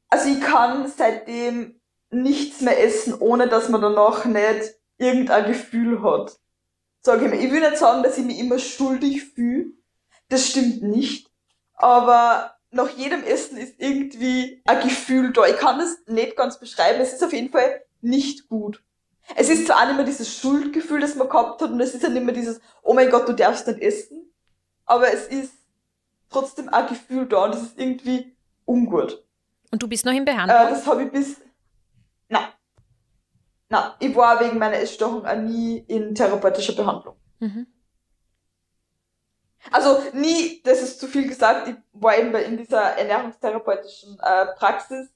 Also ich kann seitdem nichts mehr essen, ohne dass man danach nicht irgendein Gefühl hat. Sag ich mir. Ich will nicht sagen, dass ich mich immer schuldig fühle. Das stimmt nicht. Aber nach jedem Essen ist irgendwie ein Gefühl da. Ich kann das nicht ganz beschreiben. Es ist auf jeden Fall nicht gut. Es ist zwar auch nicht mehr dieses Schuldgefühl, das man gehabt hat, und es ist ja nicht mehr dieses, oh mein Gott, du darfst nicht essen, aber es ist trotzdem ein Gefühl da und es ist irgendwie ungut. Und du bist noch in Behandlung? Äh, das habe ich bis. Nein. Nein, ich war wegen meiner Essstörung auch nie in therapeutischer Behandlung. Mhm. Also nie, das ist zu viel gesagt, ich war eben in dieser ernährungstherapeutischen äh, Praxis,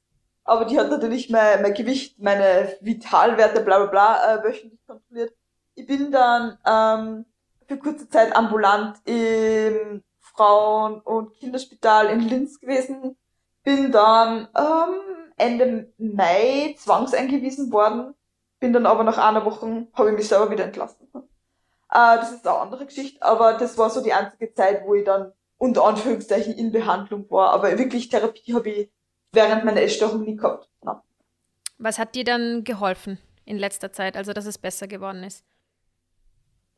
aber die hat natürlich mein, mein Gewicht, meine Vitalwerte, bla bla bla, äh, wöchentlich kontrolliert. Ich bin dann ähm, für kurze Zeit ambulant im Frauen- und Kinderspital in Linz gewesen, bin dann ähm, Ende Mai zwangseingewiesen worden, bin dann aber nach einer Woche, habe ich mich selber wieder entlassen. Äh, das ist eine andere Geschichte, aber das war so die einzige Zeit, wo ich dann unter Anführungszeichen in Behandlung war. Aber wirklich Therapie habe ich während meiner Essstörung nie gehabt. Ja. Was hat dir dann geholfen in letzter Zeit, also dass es besser geworden ist?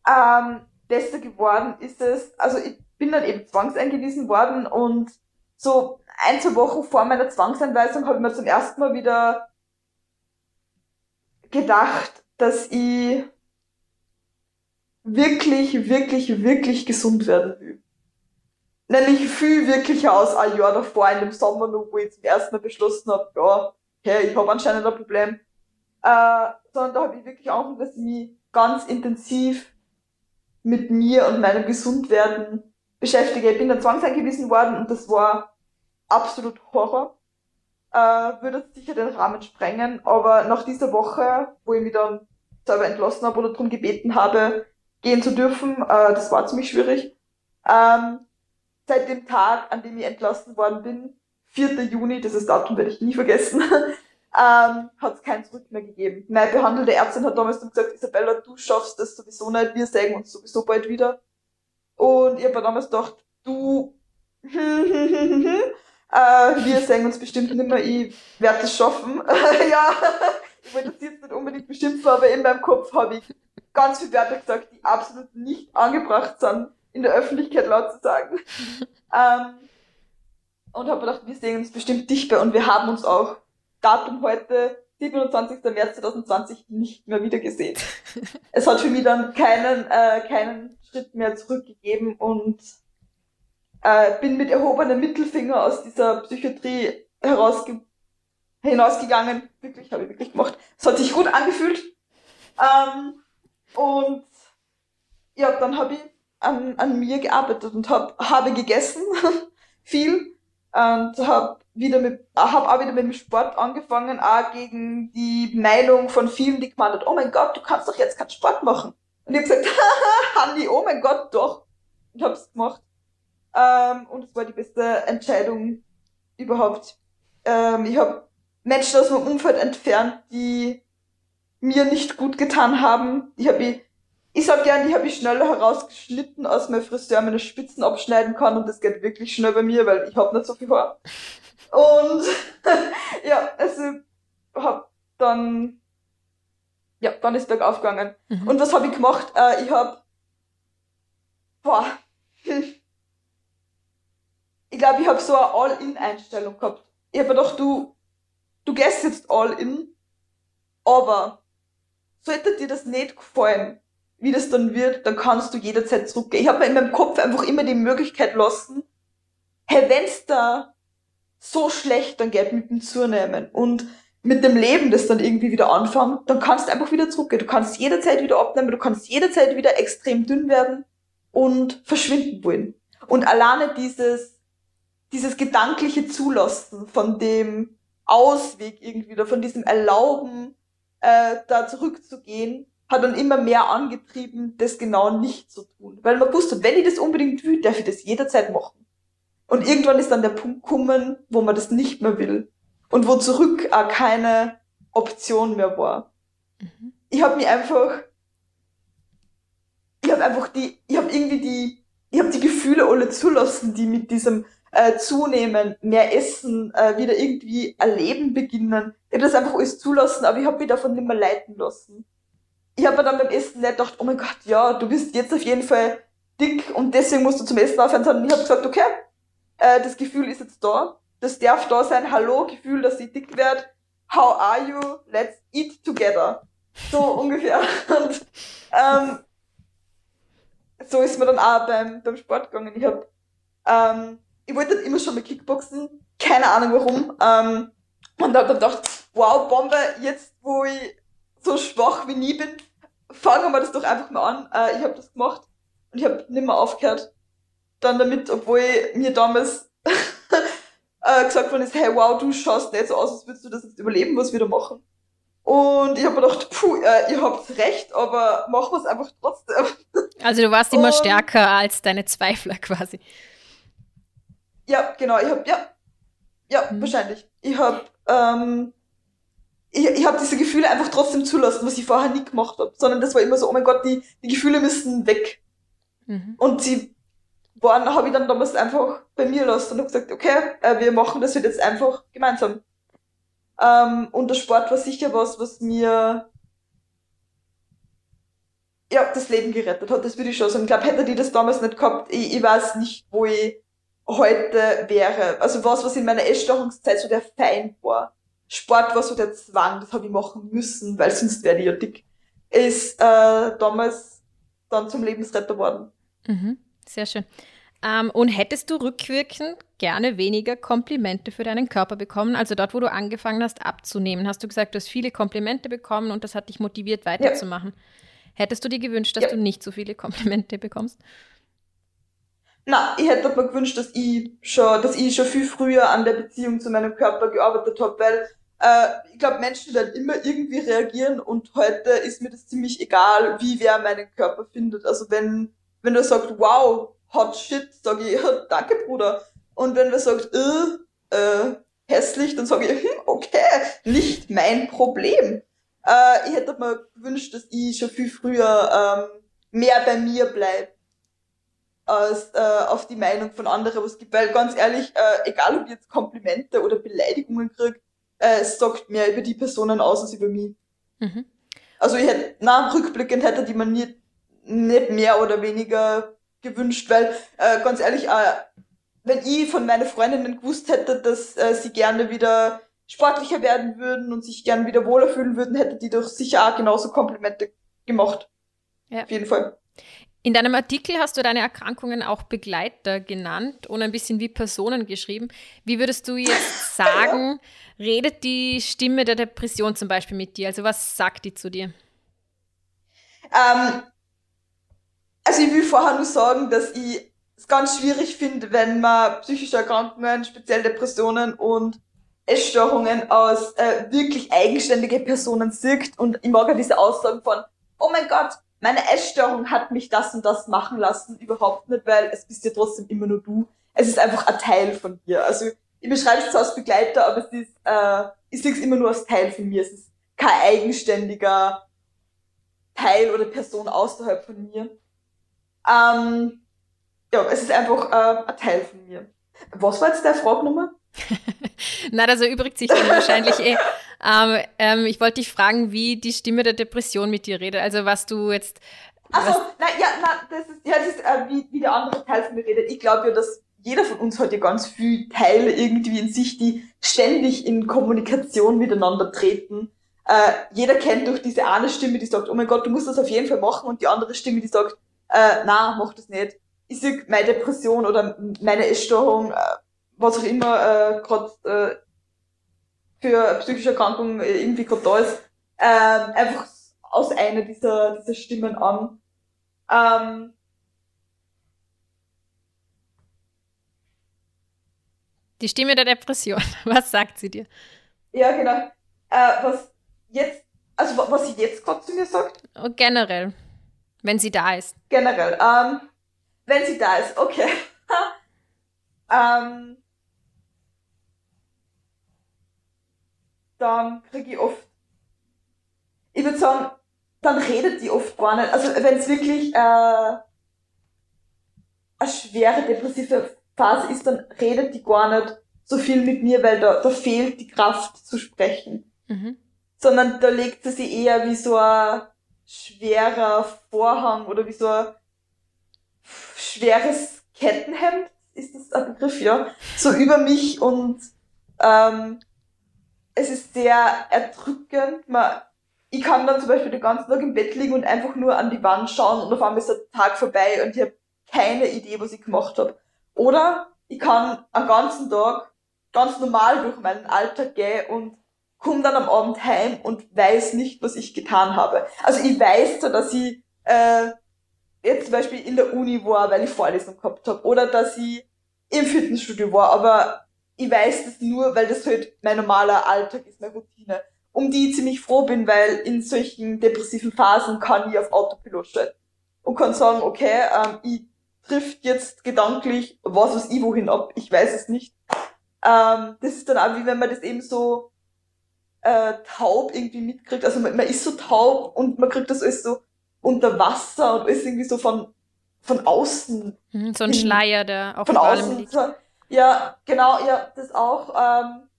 Ähm, besser geworden ist es, also ich bin dann eben zwangseingewiesen worden und so ein, zwei Wochen vor meiner Zwangseinweisung habe ich mir zum ersten Mal wieder gedacht, dass ich wirklich, wirklich, wirklich gesund werden will. Nämlich viel wirklicher aus ein Jahr davor, in dem Sommer noch, wo ich zum ersten Mal beschlossen habe, ja, hey, ich habe anscheinend ein Problem. Äh, sondern da habe ich wirklich angefangen, dass ich mich ganz intensiv mit mir und meinem Gesundwerden beschäftige. Ich bin dann zwangseingewiesen worden und das war absolut Horror. Äh, würde sicher den Rahmen sprengen, aber nach dieser Woche, wo ich mich dann selber entlassen habe oder darum gebeten habe, gehen zu dürfen. Äh, das war ziemlich schwierig. Ähm, seit dem Tag, an dem ich entlassen worden bin, 4. Juni, dieses Datum werde ich nie vergessen, (laughs) ähm, hat es kein Zurück mehr gegeben. Meine behandelte Ärztin hat damals gesagt, Isabella, du schaffst das sowieso nicht, wir sägen uns sowieso bald wieder. Und ich habe damals gedacht, du, (laughs) äh, wir sägen uns bestimmt nicht mehr, ich werde es schaffen. (laughs) ja, ich wollte das jetzt nicht unbedingt beschimpfen, aber in meinem Kopf habe ich ganz viele Wörter gesagt, die absolut nicht angebracht sind, in der Öffentlichkeit laut zu sagen. (laughs) ähm, und habe gedacht, wir sehen uns bestimmt dichtbar und wir haben uns auch Datum heute, 27. März 2020, nicht mehr wieder gesehen. es hat für mich dann keinen, äh, keinen Schritt mehr zurückgegeben und äh, bin mit erhobenem Mittelfinger aus dieser Psychiatrie herausge hinausgegangen. Wirklich, habe ich wirklich gemacht. Es hat sich gut angefühlt. Ähm, und ja, dann habe ich an, an mir gearbeitet und hab, habe gegessen, (laughs) viel, und habe wieder mit, hab auch wieder mit dem Sport angefangen, auch gegen die Meinung von vielen, die gemeint hat, oh mein Gott, du kannst doch jetzt keinen Sport machen. Und ich habe gesagt, (laughs) Hanni, oh mein Gott, doch. Und hab's gemacht. Ähm, und es war die beste Entscheidung überhaupt. Ähm, ich habe Menschen aus meinem Umfeld entfernt, die mir nicht gut getan haben. Die habe ich, sag gern, die habe ich schneller herausgeschnitten, als mein Friseur meine Spitzen abschneiden kann und das geht wirklich schnell bei mir, weil ich habe nicht so viel Haar. Und (laughs) ja, also hab dann ja, dann ist bergauf gegangen. Mhm. Und was habe ich gemacht? Äh, ich habe boah, ich glaube, ich habe so eine All-In-Einstellung gehabt. Ich habe gedacht, du, du gehst jetzt All-In, aber sollte dir das nicht gefallen, wie das dann wird, dann kannst du jederzeit zurückgehen. Ich habe mir in meinem Kopf einfach immer die Möglichkeit lassen, hey, wenn's da so schlecht dann geht mit dem Zunehmen und mit dem Leben das dann irgendwie wieder anfangen, dann kannst du einfach wieder zurückgehen. Du kannst jederzeit wieder abnehmen, du kannst jederzeit wieder extrem dünn werden und verschwinden wollen. Und alleine dieses, dieses gedankliche Zulassen von dem Ausweg irgendwie oder von diesem Erlauben, äh, da zurückzugehen, hat dann immer mehr angetrieben, das genau nicht zu tun. Weil man wusste, wenn ich das unbedingt will, darf ich das jederzeit machen. Und irgendwann ist dann der Punkt gekommen, wo man das nicht mehr will. Und wo zurück auch keine Option mehr war. Mhm. Ich habe mich einfach, ich habe einfach die, ich habe irgendwie die, ich habe die Gefühle alle zulassen, die mit diesem äh, zunehmen, mehr essen, äh, wieder irgendwie erleben beginnen. Ich habe das einfach alles zulassen, aber ich habe mich davon nicht mehr leiten lassen. Ich habe mir dann beim Essen nicht gedacht, oh mein Gott, ja, du bist jetzt auf jeden Fall dick und deswegen musst du zum Essen aufhören, sondern ich habe gesagt, okay, äh, das Gefühl ist jetzt da, das darf da sein, hallo, Gefühl, dass ich dick werde, how are you, let's eat together. So (laughs) ungefähr. Und ähm, so ist mir dann auch beim, beim Sport gegangen. Ich ähm, ich wollte immer schon mal Kickboxen, keine Ahnung warum. Ähm, und hab dann gedacht, wow, Bombe, jetzt wo ich so schwach wie nie bin, fangen wir das doch einfach mal an. Äh, ich habe das gemacht und ich habe nicht mehr aufgehört. Dann damit, obwohl mir damals (laughs) äh, gesagt worden ist, hey wow, du schaust nicht so aus, als würdest du das jetzt überleben, was wir da machen. Und ich habe mir gedacht, puh, äh, ihr habt recht, aber machen wir es einfach trotzdem. (laughs) Also du warst immer stärker als deine Zweifler quasi. Ja, genau. Ich habe ja, ja, mhm. wahrscheinlich. Ich habe ähm, ich, ich habe diese Gefühle einfach trotzdem zulassen, was ich vorher nie gemacht habe, sondern das war immer so, oh mein Gott, die, die Gefühle müssen weg. Mhm. Und sie waren, habe ich dann damals einfach bei mir lassen und habe gesagt, okay, äh, wir machen das jetzt einfach gemeinsam. Ähm, und der Sport war sicher was, was mir ja, das Leben gerettet hat, das würde ich schon sagen. Ich glaube, hätte die das damals nicht gehabt, ich, ich weiß nicht, wo ich heute wäre. Also was, was in meiner Essstörungszeit so der Feind war. Sport war so der Zwang, das habe ich machen müssen, weil sonst wäre ich ja dick. Ist äh, damals dann zum Lebensretter worden. Mhm, sehr schön. Ähm, und hättest du rückwirkend gerne weniger Komplimente für deinen Körper bekommen? Also dort, wo du angefangen hast abzunehmen, hast du gesagt, du hast viele Komplimente bekommen und das hat dich motiviert, weiterzumachen. Ja. Hättest du dir gewünscht, dass ja. du nicht so viele Komplimente bekommst? Na, ich hätte mir gewünscht, dass ich schon, dass ich schon viel früher an der Beziehung zu meinem Körper gearbeitet habe, weil ich glaube, Menschen werden immer irgendwie reagieren und heute ist mir das ziemlich egal, wie wer meinen Körper findet. Also wenn, wenn du sagst, wow, hot shit, sage ich, danke Bruder. Und wenn wer sagt, äh, äh, hässlich, dann sage ich, hm, okay, nicht mein Problem. Äh, ich hätte mir gewünscht, dass ich schon viel früher ähm, mehr bei mir bleibe als äh, auf die Meinung von anderen was gibt. Weil ganz ehrlich, äh, egal ob ich jetzt Komplimente oder Beleidigungen kriege, äh, es sagt mehr über die Personen aus als über mich. Mhm. Also ich hätte, na, rückblickend hätte die man nicht, nicht mehr oder weniger gewünscht, weil äh, ganz ehrlich, äh, wenn ich von meinen Freundinnen gewusst hätte, dass äh, sie gerne wieder sportlicher werden würden und sich gerne wieder wohler fühlen würden, hätte die doch sicher auch genauso Komplimente gemacht. Ja. Auf jeden Fall. In deinem Artikel hast du deine Erkrankungen auch Begleiter genannt und ein bisschen wie Personen geschrieben. Wie würdest du jetzt (laughs) sagen, redet die Stimme der Depression zum Beispiel mit dir? Also was sagt die zu dir? Ähm, also ich will vorher nur sagen, dass ich es ganz schwierig finde, wenn man psychische Erkrankungen, speziell Depressionen und Essstörungen aus äh, wirklich eigenständige Personen sieht. Und ich mag ja diese Aussagen von, oh mein Gott, meine Essstörung hat mich das und das machen lassen, überhaupt nicht, weil es bist ja trotzdem immer nur du. Es ist einfach ein Teil von dir. Also ich beschreibe es zwar als Begleiter, aber es ist, äh, ich sehe immer nur als Teil von mir. Es ist kein eigenständiger Teil oder Person außerhalb von mir. Ähm, ja, es ist einfach äh, ein Teil von mir. Was war jetzt der Fragnummer? Na, das erübrigt sich dann wahrscheinlich eh. Ähm, ähm, ich wollte dich fragen, wie die Stimme der Depression mit dir redet. Also was du jetzt. Achso, nein, ja, na, das ist, ja, das ist äh, wie, wie der andere Teil von mir redet. Ich glaube ja, dass jeder von uns hat ja ganz viele Teile irgendwie in sich, die ständig in Kommunikation miteinander treten. Äh, jeder kennt durch diese eine Stimme, die sagt, oh mein Gott, du musst das auf jeden Fall machen, und die andere Stimme, die sagt, äh, na, mach das nicht. Ich sehe meine Depression oder meine Essstörung, äh, was auch immer äh, gerade äh, für psychische Erkrankungen äh, irgendwie gerade da ist, äh, einfach aus einer dieser, dieser Stimmen an. Ähm, Die Stimme der Depression. (laughs) Was sagt sie dir? Ja, genau. Äh, was jetzt, also was sie jetzt gerade zu mir sagt? Oh, generell. Wenn sie da ist. Generell. Ähm, wenn sie da ist, okay. (laughs) ähm, dann kriege ich oft, ich würde sagen, dann redet die oft gar nicht. Also wenn es wirklich äh, eine schwere depressive Phase ist, dann redet die gar nicht so viel mit mir, weil da, da fehlt die Kraft zu sprechen. Mhm. Sondern da legt sie sich eher wie so ein schwerer Vorhang oder wie so ein schweres Kettenhemd, ist das ein Begriff, ja, so über mich und ähm, es ist sehr erdrückend. Man, ich kann dann zum Beispiel den ganzen Tag im Bett liegen und einfach nur an die Wand schauen und auf einmal ist der Tag vorbei und ich habe keine Idee, was ich gemacht habe. Oder ich kann am ganzen Tag ganz normal durch meinen Alltag gehen und komme dann am Abend heim und weiß nicht, was ich getan habe. Also ich weiß zwar, dass ich äh, jetzt zum Beispiel in der Uni war, weil ich Vorlesung gehabt habe, oder dass ich im Fitnessstudio war, aber ich weiß das nur, weil das halt mein normaler Alltag ist, meine Routine, um die ich ziemlich froh bin, weil in solchen depressiven Phasen kann ich auf Autopilot stellen und kann sagen, okay, ähm, ich trifft jetzt gedanklich was was ich wohin ab, ich weiß es nicht. Ähm, das ist dann auch wie wenn man das eben so äh, taub irgendwie mitkriegt. Also man, man ist so taub und man kriegt das alles so unter Wasser und alles irgendwie so von, von außen. Hm, so ein Schleier, der auf von allem liegt. Ja, genau, ja, das auch. Ähm,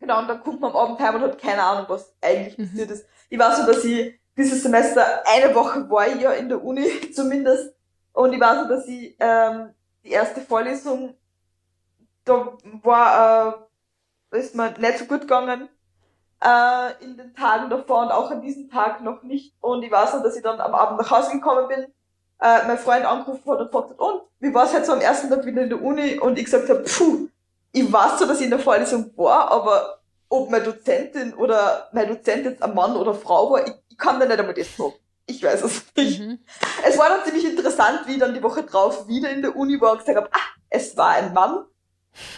genau, und dann kommt man am Abend heim und hat keine Ahnung, was eigentlich mhm. passiert ist. Ich weiß so, dass ich dieses Semester eine Woche war ich ja in der Uni (laughs) zumindest und ich weiß so, dass ich ähm, die erste Vorlesung da war äh, ist mir nicht so gut gegangen äh, in den Tagen davor und auch an diesem Tag noch nicht. Und ich weiß noch, dass ich dann am Abend nach Hause gekommen bin, äh, mein Freund angerufen hat und gefragt hat, und wie war es halt so am ersten Tag wieder in der Uni? Und ich gesagt habe, puh, ich weiß so, dass ich in der Vorlesung war, aber ob meine Dozentin oder mein Dozent jetzt ein Mann oder Frau war, ich, ich kann da nicht einmal das sagen. Ich weiß es nicht. Mhm. Es war dann ziemlich interessant, wie ich dann die Woche drauf wieder in der Uni war und gesagt habe, ah, es war ein Mann.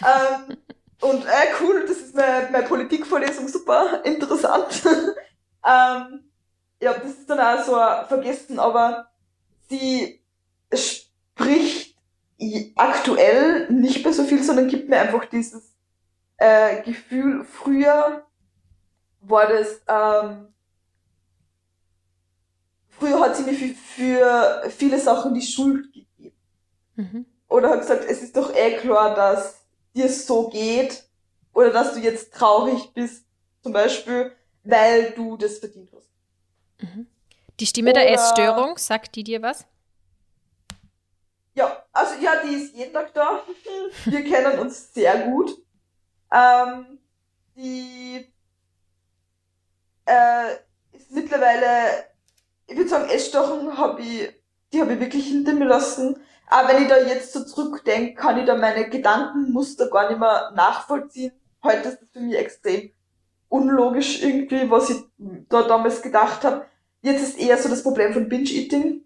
ähm, (laughs) und äh, cool, das ist meine, meine Politikvorlesung, super interessant. (laughs) ähm, ja, das ist dann auch so vergessen, aber sie spricht aktuell nicht mehr so viel, sondern gibt mir einfach dieses äh, Gefühl, früher war das, ähm, früher hat sie mir für, für viele Sachen die Schuld gegeben. Mhm. Oder hat gesagt, es ist doch eh klar, dass dir so geht oder dass du jetzt traurig bist, zum Beispiel, weil du das verdient hast. Mhm. Die Stimme oder, der Essstörung, sagt die dir was? Ja, also ja, die ist jeden Tag da. (laughs) Wir kennen uns sehr gut. Ähm, die äh, ist mittlerweile, ich würde sagen, Essstörung habe ich, die habe ich wirklich hinter mir lassen. Aber wenn ich da jetzt so zurückdenke, kann ich da meine Gedankenmuster gar nicht mehr nachvollziehen. Heute ist das für mich extrem unlogisch irgendwie, was ich da damals gedacht habe. Jetzt ist eher so das Problem von Binge-Eating.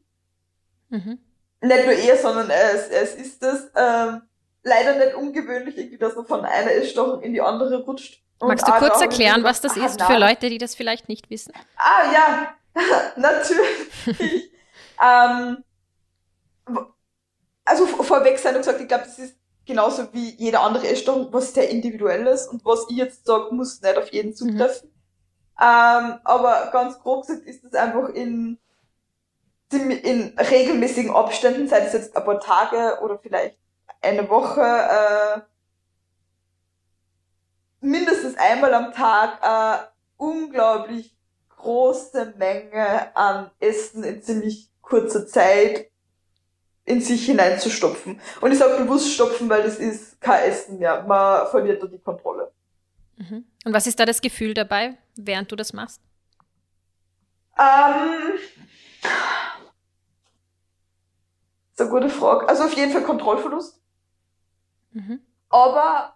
Mhm. Nicht nur eher, sondern es, es ist das. Ähm, leider nicht ungewöhnlich, irgendwie, dass man von einer Essstörung in die andere rutscht. Magst du kurz erklären, was das ist für Leute, die das vielleicht nicht wissen? Ah ja, (laughs) natürlich. (laughs) ähm, also vorweg sein und gesagt, ich glaube, das ist genauso wie jede andere Essstörung, was sehr individuell ist und was ich jetzt sage, muss nicht auf jeden zutreffen. Mhm. Ähm, aber ganz grob gesagt ist das einfach in, in regelmäßigen Abständen, sei es jetzt ein paar Tage oder vielleicht eine Woche, äh, mindestens einmal am Tag äh, unglaublich große Menge an Essen in ziemlich kurzer Zeit in sich hineinzustopfen. Und ich sage bewusst stopfen, weil das ist kein Essen mehr. Man verliert da die Kontrolle. Mhm. Und was ist da das Gefühl dabei, während du das machst? Ähm, das ist eine gute Frage. Also auf jeden Fall Kontrollverlust. Mhm. Aber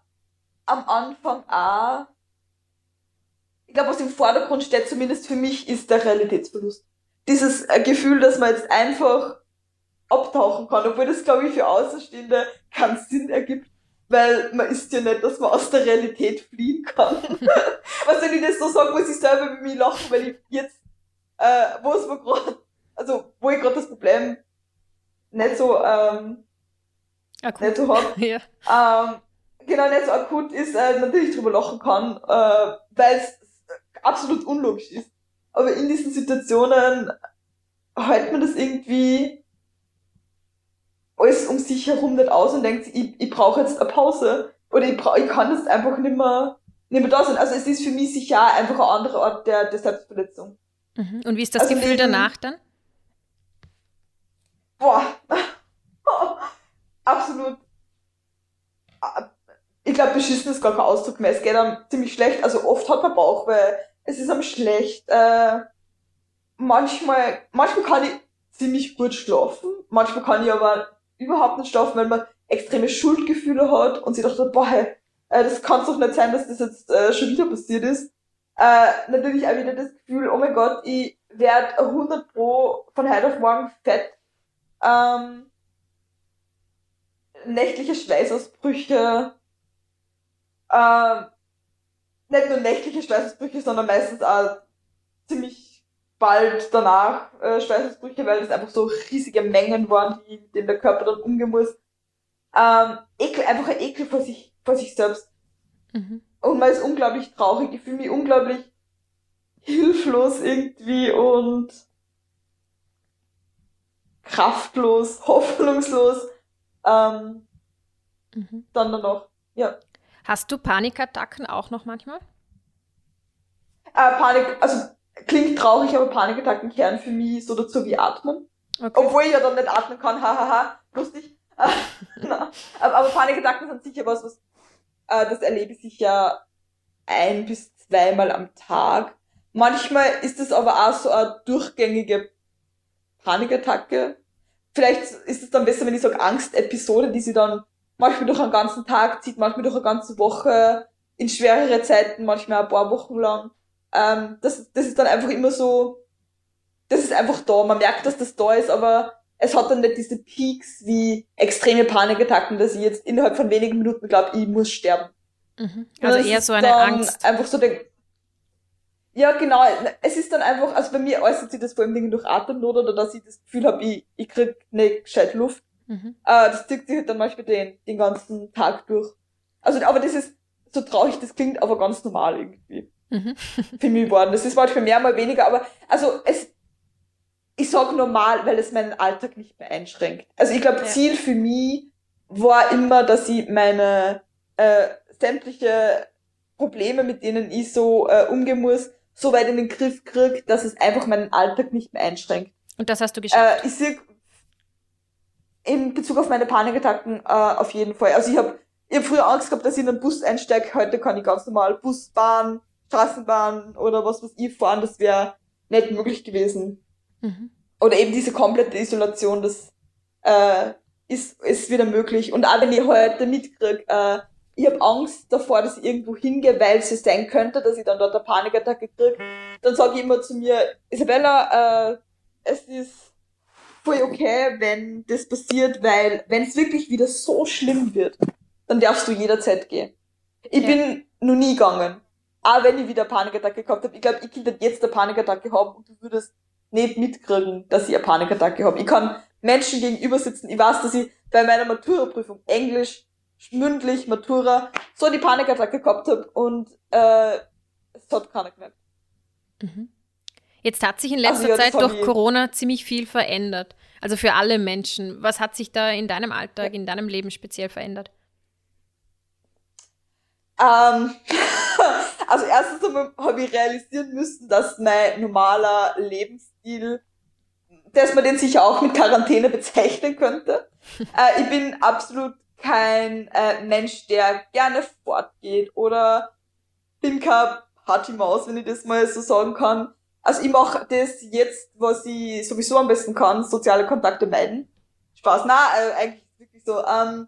am Anfang auch, ich glaube, was im Vordergrund steht, zumindest für mich, ist der Realitätsverlust. Dieses äh, Gefühl, dass man jetzt einfach abtauchen kann, obwohl das, glaube ich, für Außenstehende keinen Sinn ergibt, weil man ist ja nicht, dass man aus der Realität fliehen kann. (laughs) Was wenn ich das so sage, muss ich selber mit mir lachen, weil ich jetzt, äh, wo es mir gerade, also wo ich gerade das Problem nicht so, ähm, akut. nicht so hab, (laughs) ja. ähm, genau nicht so akut ist, äh, natürlich drüber lachen kann, äh, weil es absolut unlogisch ist. Aber in diesen Situationen hält man das irgendwie alles um sich herum nicht aus und denkt, ich, ich brauche jetzt eine Pause. Oder ich, brauch, ich kann das einfach nicht mehr, nicht mehr da sein. Also es ist für mich sicher einfach eine andere Art der, der Selbstverletzung. Mhm. Und wie ist das Also Gefühl neben- danach dann? Boah. (laughs) Absolut. Ich glaube, beschissen ist gar kein Ausdruck mehr. Es geht einem ziemlich schlecht. Also oft hat man Bauchweh. Es ist einem schlecht. Äh, manchmal, manchmal kann ich ziemlich gut schlafen. Manchmal kann ich aber überhaupt nicht schlafen, weil man extreme Schuldgefühle hat und sich dachte, boah, äh, das kann doch nicht sein, dass das jetzt äh, schon wieder passiert ist. Äh, natürlich auch wieder das Gefühl, oh mein Gott, ich werde 100 pro von heute auf morgen fett. Ähm, nächtliche Schweißausbrüche, ähm, nicht nur nächtliche Schweißausbrüche, sondern meistens auch ziemlich bald danach äh, Schweißausbrüche, weil das einfach so riesige Mengen waren, die, mit denen der Körper dann umgehen muss. Ähm, Ekel, einfach ein Ekel vor sich, vor sich selbst. Mhm. Und man ist unglaublich traurig, ich fühle mich unglaublich hilflos irgendwie und kraftlos, (laughs) hoffnungslos. Ähm, Mhm. dann noch, ja. Hast du Panikattacken auch noch manchmal? Äh, Panik, also klingt traurig, aber Panikattacken kehren für mich so dazu wie Atmen. Okay. Obwohl ich ja dann nicht atmen kann, hahaha, lustig. (laughs) Aber, aber Panikattacken sind sicher was, was äh, das erlebe ich sicher ein bis zweimal am Tag. Manchmal ist es aber auch so eine durchgängige Panikattacke. Vielleicht ist es dann besser, wenn ich sage Angstepisode, die sie dann manchmal durch einen ganzen Tag zieht, manchmal durch eine ganze Woche, in schwerere Zeiten, manchmal ein paar Wochen lang. Ähm, das, das ist dann einfach immer so, das ist einfach da. Man merkt, dass das da ist, aber es hat dann nicht diese Peaks wie extreme Panikattacken, dass ich jetzt innerhalb von wenigen Minuten glaube, ich muss sterben. Mhm. Also eher so eine Angst. Einfach so der, ja, genau. Es ist dann einfach, also bei mir äußert sich das vor allem Dingen durch Atemnot oder dass ich das Gefühl habe, ich, ich krieg nicht gescheit Luft. Mhm. Äh, das zieht sich halt dann manchmal den, den ganzen Tag durch. Also, aber das ist, so traurig das klingt, aber ganz normal irgendwie Mhm. für mich geworden. Das ist manchmal mehr, mal weniger, aber also es, ich sag normal, weil es meinen Alltag nicht mehr einschränkt. Also ich glaube, Ja. Ziel für mich war immer, dass ich meine äh, sämtliche Probleme, mit denen ich so äh, umgehen muss, so weit in den Griff krieg, dass es einfach meinen Alltag nicht mehr einschränkt. Und das hast du geschafft. Äh, ich sehe in Bezug auf meine Panikattacken äh, auf jeden Fall. Also ich habe ich hab früher Angst gehabt, dass ich in einen Bus einsteige. Heute kann ich ganz normal Bus, Bahn, Straßenbahn oder was weiß ich fahren. Das wäre nicht möglich gewesen. Mhm. Oder eben diese komplette Isolation, das äh, ist, ist wieder möglich. Und auch wenn ich heute mitkrieg, äh, ich habe Angst davor, dass ich irgendwo hingehe, weil es sein könnte, dass ich dann dort eine Panikattacke krieg, dann sage ich immer zu mir, Isabella, äh, es ist voll okay, wenn das passiert, weil wenn es wirklich wieder so schlimm wird, dann darfst du jederzeit gehen. Ich Ja. bin noch nie gegangen. Auch wenn ich wieder Panikattacke gehabt habe. Ich glaube, ich könnte jetzt eine Panikattacke haben und du würdest nicht mitkriegen, dass ich eine Panikattacke habe. Ich kann Menschen gegenüber sitzen. Ich weiß, dass ich bei meiner Matura-Prüfung Englisch, mündlich, Matura, so die Panikattacke gehabt habe und äh, es hat keiner gemerkt. Mhm. Jetzt hat sich in Also letzter ja, das Zeit durch Corona ziemlich viel verändert. Also für alle Menschen. Was hat sich da in deinem Alltag, in deinem Leben speziell verändert? Ähm, (laughs) also erstens habe ich realisieren müssen, dass mein normaler Lebensstil, dass man den sicher auch mit Quarantäne bezeichnen könnte. (laughs) äh, ich bin absolut kein äh, Mensch, der gerne fortgeht oder bin keine Partymaus, wenn ich das mal so sagen kann. Also ich mache das jetzt, was ich sowieso am besten kann, soziale Kontakte meiden. Spaß, na, äh, eigentlich wirklich so. Ähm,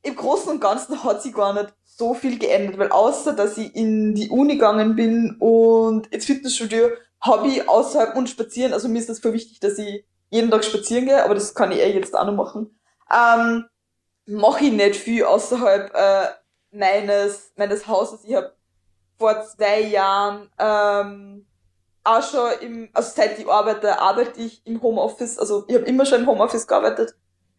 Im Großen und Ganzen hat sich gar nicht so viel geändert, weil außer, dass ich in die Uni gegangen bin und ins Fitnessstudio, ich außerhalb und spazieren, also mir ist das voll wichtig, dass ich jeden Tag spazieren gehe, aber das kann ich eh jetzt auch noch machen. Ähm, mache ich nicht viel außerhalb äh, meines, meines Hauses. Ich habe vor zwei Jahren ähm, auch schon im, also seit ich arbeite, arbeite ich im Homeoffice. Also ich habe immer schon im Homeoffice gearbeitet.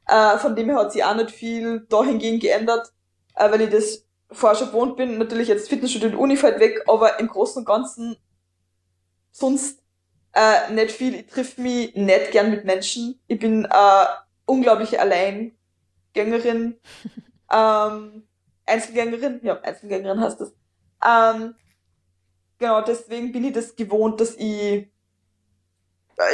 Äh, von dem her hat sich auch nicht viel dahingehend geändert, äh, weil ich das vorher schon gewohnt bin. Natürlich jetzt Fitnessstudio und Uni fällt weg, aber im Großen und Ganzen sonst äh, nicht viel. Ich triff mich nicht gern mit Menschen. Ich bin äh, unglaubliche Alleingängerin. (laughs) ähm, Einzelgängerin, ja, Einzelgängerin heißt das. Ähm, genau, deswegen bin ich das gewohnt, dass ich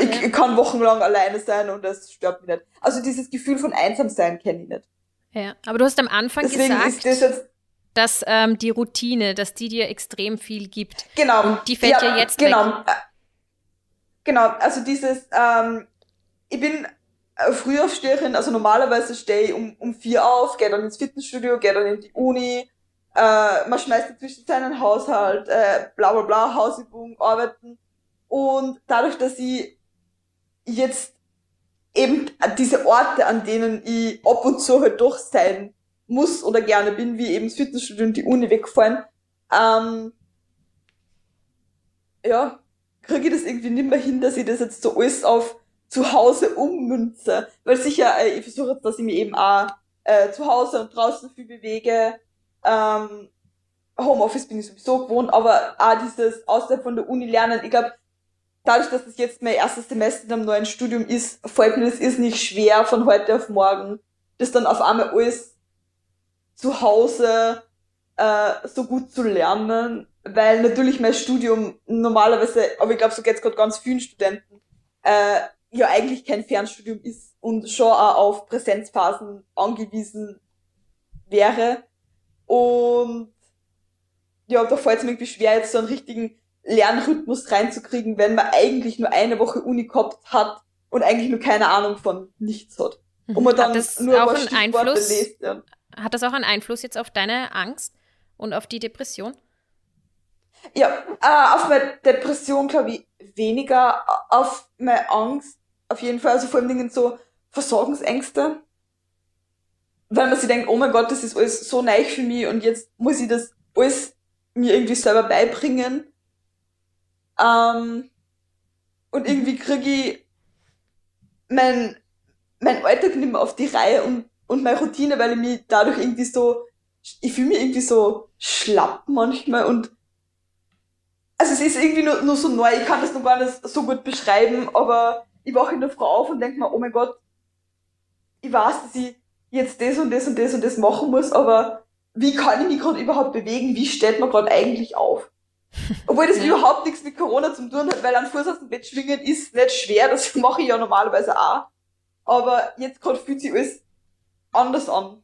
ich, ich kann wochenlang alleine sein und das stört mich nicht. Also dieses Gefühl von Einsamsein kenne ich nicht. Ja, aber du hast am Anfang Deswegen gesagt, das jetzt, dass ähm, die Routine, dass die dir extrem viel gibt. Genau. Und die fällt ja, dir jetzt genau. weg. Genau, also dieses, ähm, ich bin Frühaufsteherin, also normalerweise stehe ich um, um vier auf, gehe dann ins Fitnessstudio, gehe dann in die Uni, äh, man schmeißt inzwischen seinen Haushalt, äh, bla bla bla, Hausübung, arbeiten. Und dadurch, dass ich jetzt eben diese Orte, an denen ich ab und zu halt doch sein muss oder gerne bin, wie eben das Fitnessstudio und die Uni wegfallen, ähm, ja, kriege ich das irgendwie nicht mehr hin, dass ich das jetzt so alles auf zu Hause ummünze. Weil sicher, äh, ich versuche jetzt, dass ich mich eben auch äh, zu Hause und draußen viel bewege. Ähm, Homeoffice bin ich sowieso gewohnt, aber auch dieses außerhalb von der Uni lernen, ich glaube, dadurch, dass es jetzt mein erstes Semester in einem neuen Studium ist, fällt mir das ist nicht schwer von heute auf morgen, das dann auf einmal alles zu Hause äh, so gut zu lernen, weil natürlich mein Studium normalerweise, aber ich glaube, so geht's gerade ganz vielen Studenten, äh, ja eigentlich kein Fernstudium ist und schon auch auf Präsenzphasen angewiesen wäre. Und ja, da fällt es mir irgendwie schwer, jetzt so einen richtigen Lernrhythmus reinzukriegen, wenn man eigentlich nur eine Woche Uni gehabt hat und eigentlich nur keine Ahnung von nichts hat. Und man dann hat das nur auch einen Einfluss, lest, ja. Hat das auch einen Einfluss jetzt auf deine Angst und auf die Depression? Ja, äh, auf meine Depression glaube ich weniger, auf meine Angst auf jeden Fall, also vor allem Dingen so Versorgungsängste. Weil man sich denkt, oh mein Gott, das ist alles so neu für mich und jetzt muss ich das alles mir irgendwie selber beibringen. Ähm, und irgendwie kriege ich mein, mein Alltag nicht mehr auf die Reihe und, und meine Routine, weil ich mich dadurch irgendwie so, ich fühle mich irgendwie so schlapp manchmal und also es ist irgendwie nur, nur so neu, ich kann das noch gar nicht so gut beschreiben, aber ich wache in der Frau auf und denke mir, oh mein Gott, ich weiß, dass ich jetzt das und das und das und das machen muss, aber wie kann ich mich gerade überhaupt bewegen? Wie steht man gerade eigentlich auf? (laughs) Obwohl das überhaupt nichts mit Corona zu tun hat, weil ein Fuß aus dem Bett schwingen ist nicht schwer, das (laughs) mache ich ja normalerweise auch. Aber jetzt gerade fühlt sich alles anders an.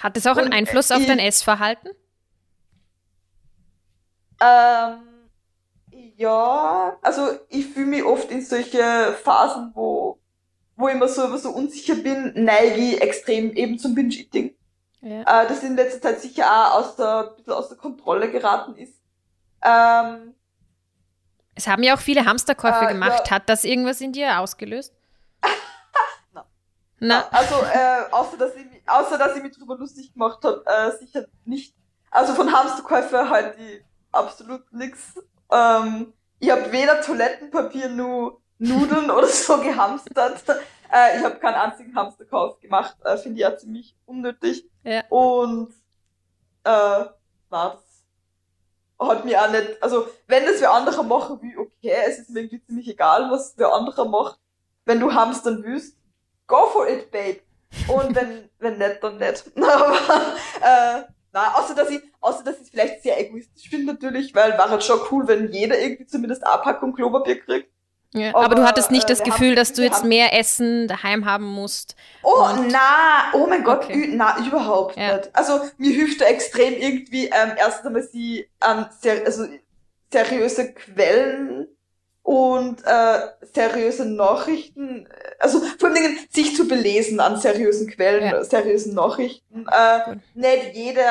Hat das auch einen Einfluss auf ich, dein Essverhalten? Ähm, ja, also ich fühle mich oft in solche Phasen, wo, wo ich immer so, so unsicher bin, neige ich extrem eben zum Binge-Eating. Ja. Äh, das in letzter Zeit sicher auch aus der, bisschen aus der Kontrolle geraten ist. Ähm, es haben ja auch viele Hamsterkäufe äh, gemacht. Ja. Hat das irgendwas in dir ausgelöst? (laughs) Na. Na. Also, äh, außer, dass ich, außer dass ich mich drüber lustig gemacht habe, äh, sicher nicht. Also von Hamsterkäufe halt die absolut nix. Ähm, ich habe weder Toilettenpapier nur Nudeln oder so (laughs) gehamstert. Äh, ich habe keinen einzigen Hamsterkauf gemacht. Äh, Finde ich ja ziemlich unnötig. Ja. Und äh, na, hat mir auch nicht, also wenn das wer anderer machen will, okay, es ist mir irgendwie ziemlich egal, was wer anderer macht. Wenn du hamstern willst, go for it, babe. Und wenn, (laughs) wenn nicht, dann nicht. (laughs) Aber, äh, na, außer dass ich, außer dass ich es vielleicht sehr egoistisch finde natürlich, weil war halt schon cool, wenn jeder irgendwie zumindest eine Packung Klopapier kriegt. Ja, aber, aber, du hattest nicht äh, das Gefühl, dass du jetzt mehr Essen daheim haben musst. Oh, na, oh mein Gott, okay. na, überhaupt ja. nicht. Also, mir hilft da extrem irgendwie, ähm, erst einmal sie, ähm, ser also, seriöse Quellen und äh, seriöse Nachrichten, also vor allem sich zu belesen an seriösen Quellen, ja. seriösen Nachrichten, äh, nicht jede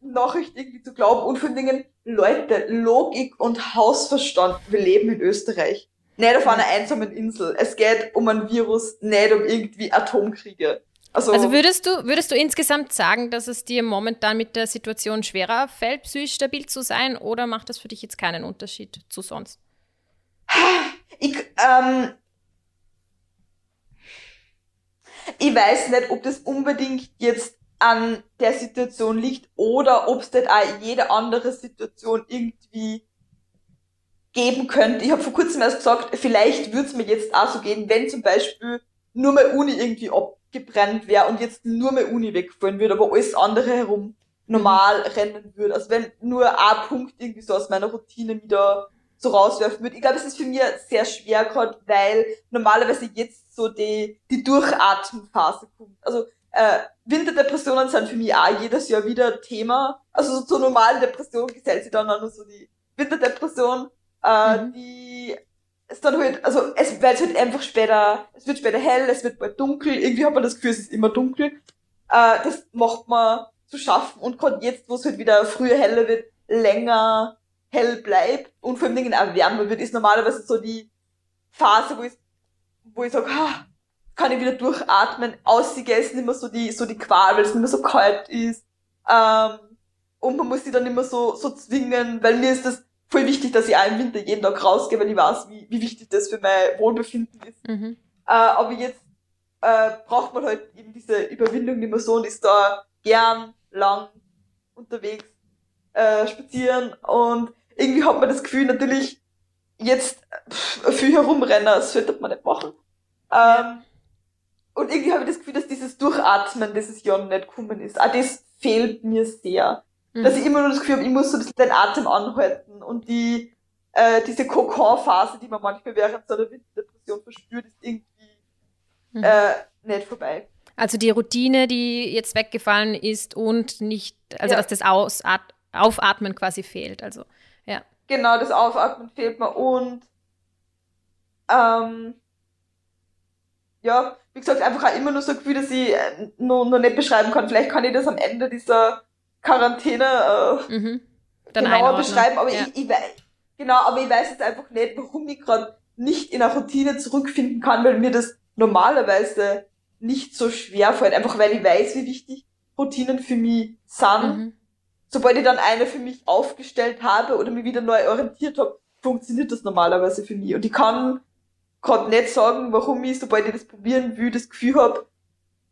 Nachricht irgendwie zu glauben und vor allem Leute, Logik und Hausverstand, wir leben in Österreich. Nicht auf einer einsamen Insel. Es geht um ein Virus, nicht um irgendwie Atomkriege. Also, also, würdest du, würdest du insgesamt sagen, dass es dir momentan mit der Situation schwerer fällt, psychisch stabil zu sein, oder macht das für dich jetzt keinen Unterschied zu sonst? Ich, ähm, ich weiß nicht, ob das unbedingt jetzt an der Situation liegt oder ob es nicht auch jede andere Situation irgendwie geben könnte. Ich habe vor kurzem erst gesagt, vielleicht würde es mir jetzt auch so gehen, wenn zum Beispiel nur meine Uni irgendwie abgebrannt wäre und jetzt nur meine Uni wegfallen würde, aber alles andere herum normal rennen würde. Also wenn nur ein Punkt irgendwie so aus meiner Routine wieder so rauswerfen würde. Ich glaube, es ist für mich sehr schwer gerade, weil normalerweise jetzt so die, die Durchatmenphase kommt. Also äh, Winterdepressionen sind für mich auch jedes Jahr wieder Thema. Also so zur normalen Depression gesellt sich dann auch nur so die Winterdepression, äh, mhm. die ist dann halt, also es wird halt einfach später, es wird später hell, es wird bald dunkel, irgendwie hat man das Gefühl, es ist immer dunkel. Äh, das macht man zu schaffen und gerade jetzt, wo es halt wieder früher heller wird, länger hell bleibt und vor allem Dingen auch wärmer wird, ist normalerweise so die Phase, wo ich, wo ich sage, ah, kann ich wieder durchatmen. Aussiege ist nicht mehr so die, so die Qual, weil es nicht mehr so kalt ist. Ähm, und man muss sich dann immer so, so zwingen, weil mir ist das voll wichtig, dass ich auch im Winter jeden Tag rausgehe, weil ich weiß, wie, wie wichtig das für mein Wohlbefinden ist. Mhm. Äh, aber jetzt äh, braucht man halt eben diese Überwindung nicht mehr so und ist da gern lang unterwegs äh, spazieren und irgendwie hat man das Gefühl natürlich jetzt viel herumrennen, das sollte man nicht machen. Ähm, und irgendwie habe ich das Gefühl, dass dieses Durchatmen dieses Jahr nicht gekommen ist. Auch das fehlt mir sehr. Mhm. Dass ich immer nur das Gefühl habe, ich muss so ein bisschen den Atem anhalten und die, äh, diese Kokon-Phase, die man manchmal während so einer Winterdepression verspürt, ist irgendwie mhm. äh, nicht vorbei. Also die Routine, die jetzt weggefallen ist und nicht, also ja. dass das Ausat Aufatmen quasi fehlt. Also, ja. Genau, das Aufatmen fehlt mir und ähm, ja, wie gesagt, einfach auch immer nur so ein Gefühl, dass ich äh, noch, noch nicht beschreiben kann. Vielleicht kann ich das am Ende dieser Quarantäne äh, mhm. genauer beschreiben, aber ja. ich, ich weiß, genau, aber ich weiß jetzt einfach nicht, warum ich gerade nicht in eine Routine zurückfinden kann, weil mir das normalerweise nicht so schwer fällt, einfach weil ich weiß, wie wichtig Routinen für mich sind. Mhm. Sobald ich dann eine für mich aufgestellt habe oder mich wieder neu orientiert habe, funktioniert das normalerweise für mich. Und ich kann gerade nicht sagen, warum ich, sobald ich das probieren will, das Gefühl habe,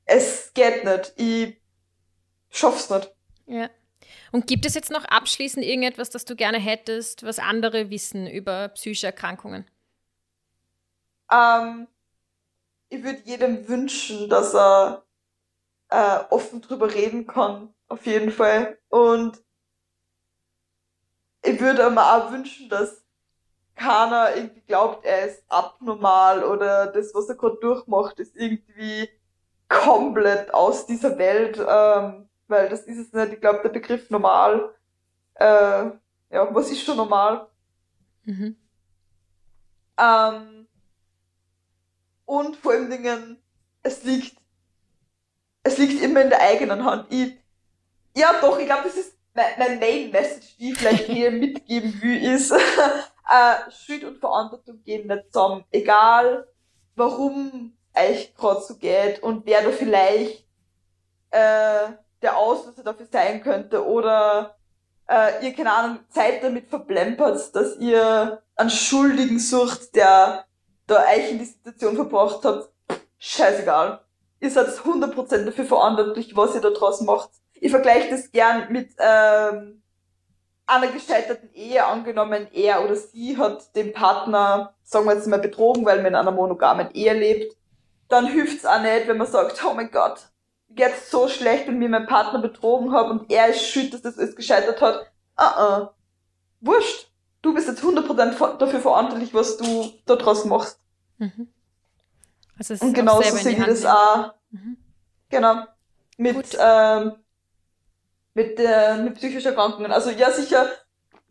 es geht nicht. Ich schaff's nicht. Ja. Und gibt es jetzt noch abschließend irgendetwas, das du gerne hättest, was andere wissen über psychische Erkrankungen? Ähm, ich würde jedem wünschen, dass er äh, offen drüber reden kann, auf jeden Fall. Und ich würde mir auch wünschen, dass keiner irgendwie glaubt, er ist abnormal oder das, was er gerade durchmacht, ist irgendwie komplett aus dieser Welt, ähm, weil das ist es nicht. Ich glaube, der Begriff normal, äh, ja, was ist schon normal? Mhm. Ähm, und vor allen Dingen, es liegt, es liegt immer in der eigenen Hand. Ich, ja, doch, ich glaube, das ist mein, mein Main Message, die ich vielleicht (laughs) hier mitgeben will, ist, (laughs) äh, Schuld und Verantwortung gehen nicht zusammen. Egal, warum euch gerade so geht und wer da vielleicht äh, der Auslöser dafür sein könnte oder äh, ihr, keine Ahnung, Zeit damit verplempert, dass ihr einen Schuldigen sucht, der da euch in die Situation verbracht hat. Scheißegal. Ihr seid 100% dafür verantwortlich, was ihr da draus macht. Ich vergleiche das gern mit ähm, einer gescheiterten Ehe angenommen, er oder sie hat den Partner, sagen wir jetzt mal, betrogen, weil man in einer monogamen Ehe lebt, dann hilft's auch nicht, wenn man sagt, oh mein Gott, geht's so schlecht, wenn mir mein Partner betrogen hat und er ist schuld, dass das alles gescheitert hat. Ah, uh -uh. wurscht. Du bist jetzt 100% dafür verantwortlich, was du da draus machst. Mhm. Also und genauso sehe ich das auch. Mhm. Genau. Mit, ähm, mit, äh, mit psychischen Erkrankungen. Also ja, sicher,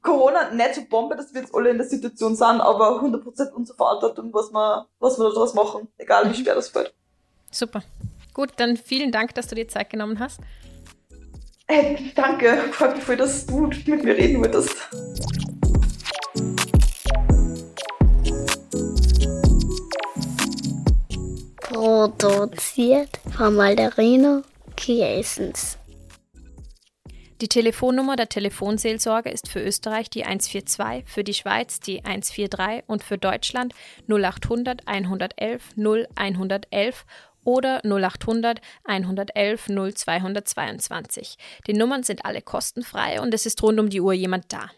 Corona nicht so Bombe, dass wir jetzt alle in der Situation sind, aber 100% unsere Verantwortung, was wir, was wir daraus machen, egal wie schwer das fällt. Super. Gut, dann vielen Dank, dass du dir Zeit genommen hast. Hey, danke. Freut mich voll, dass du mit mir reden würdest. Produziert von Malderino Kiesens. Die Telefonnummer der Telefonseelsorge ist für Österreich die 142, für die Schweiz die 143 und für Deutschland 0800 111 0111 oder 0800 111 0222. Die Nummern sind alle kostenfrei und es ist rund um die Uhr jemand da.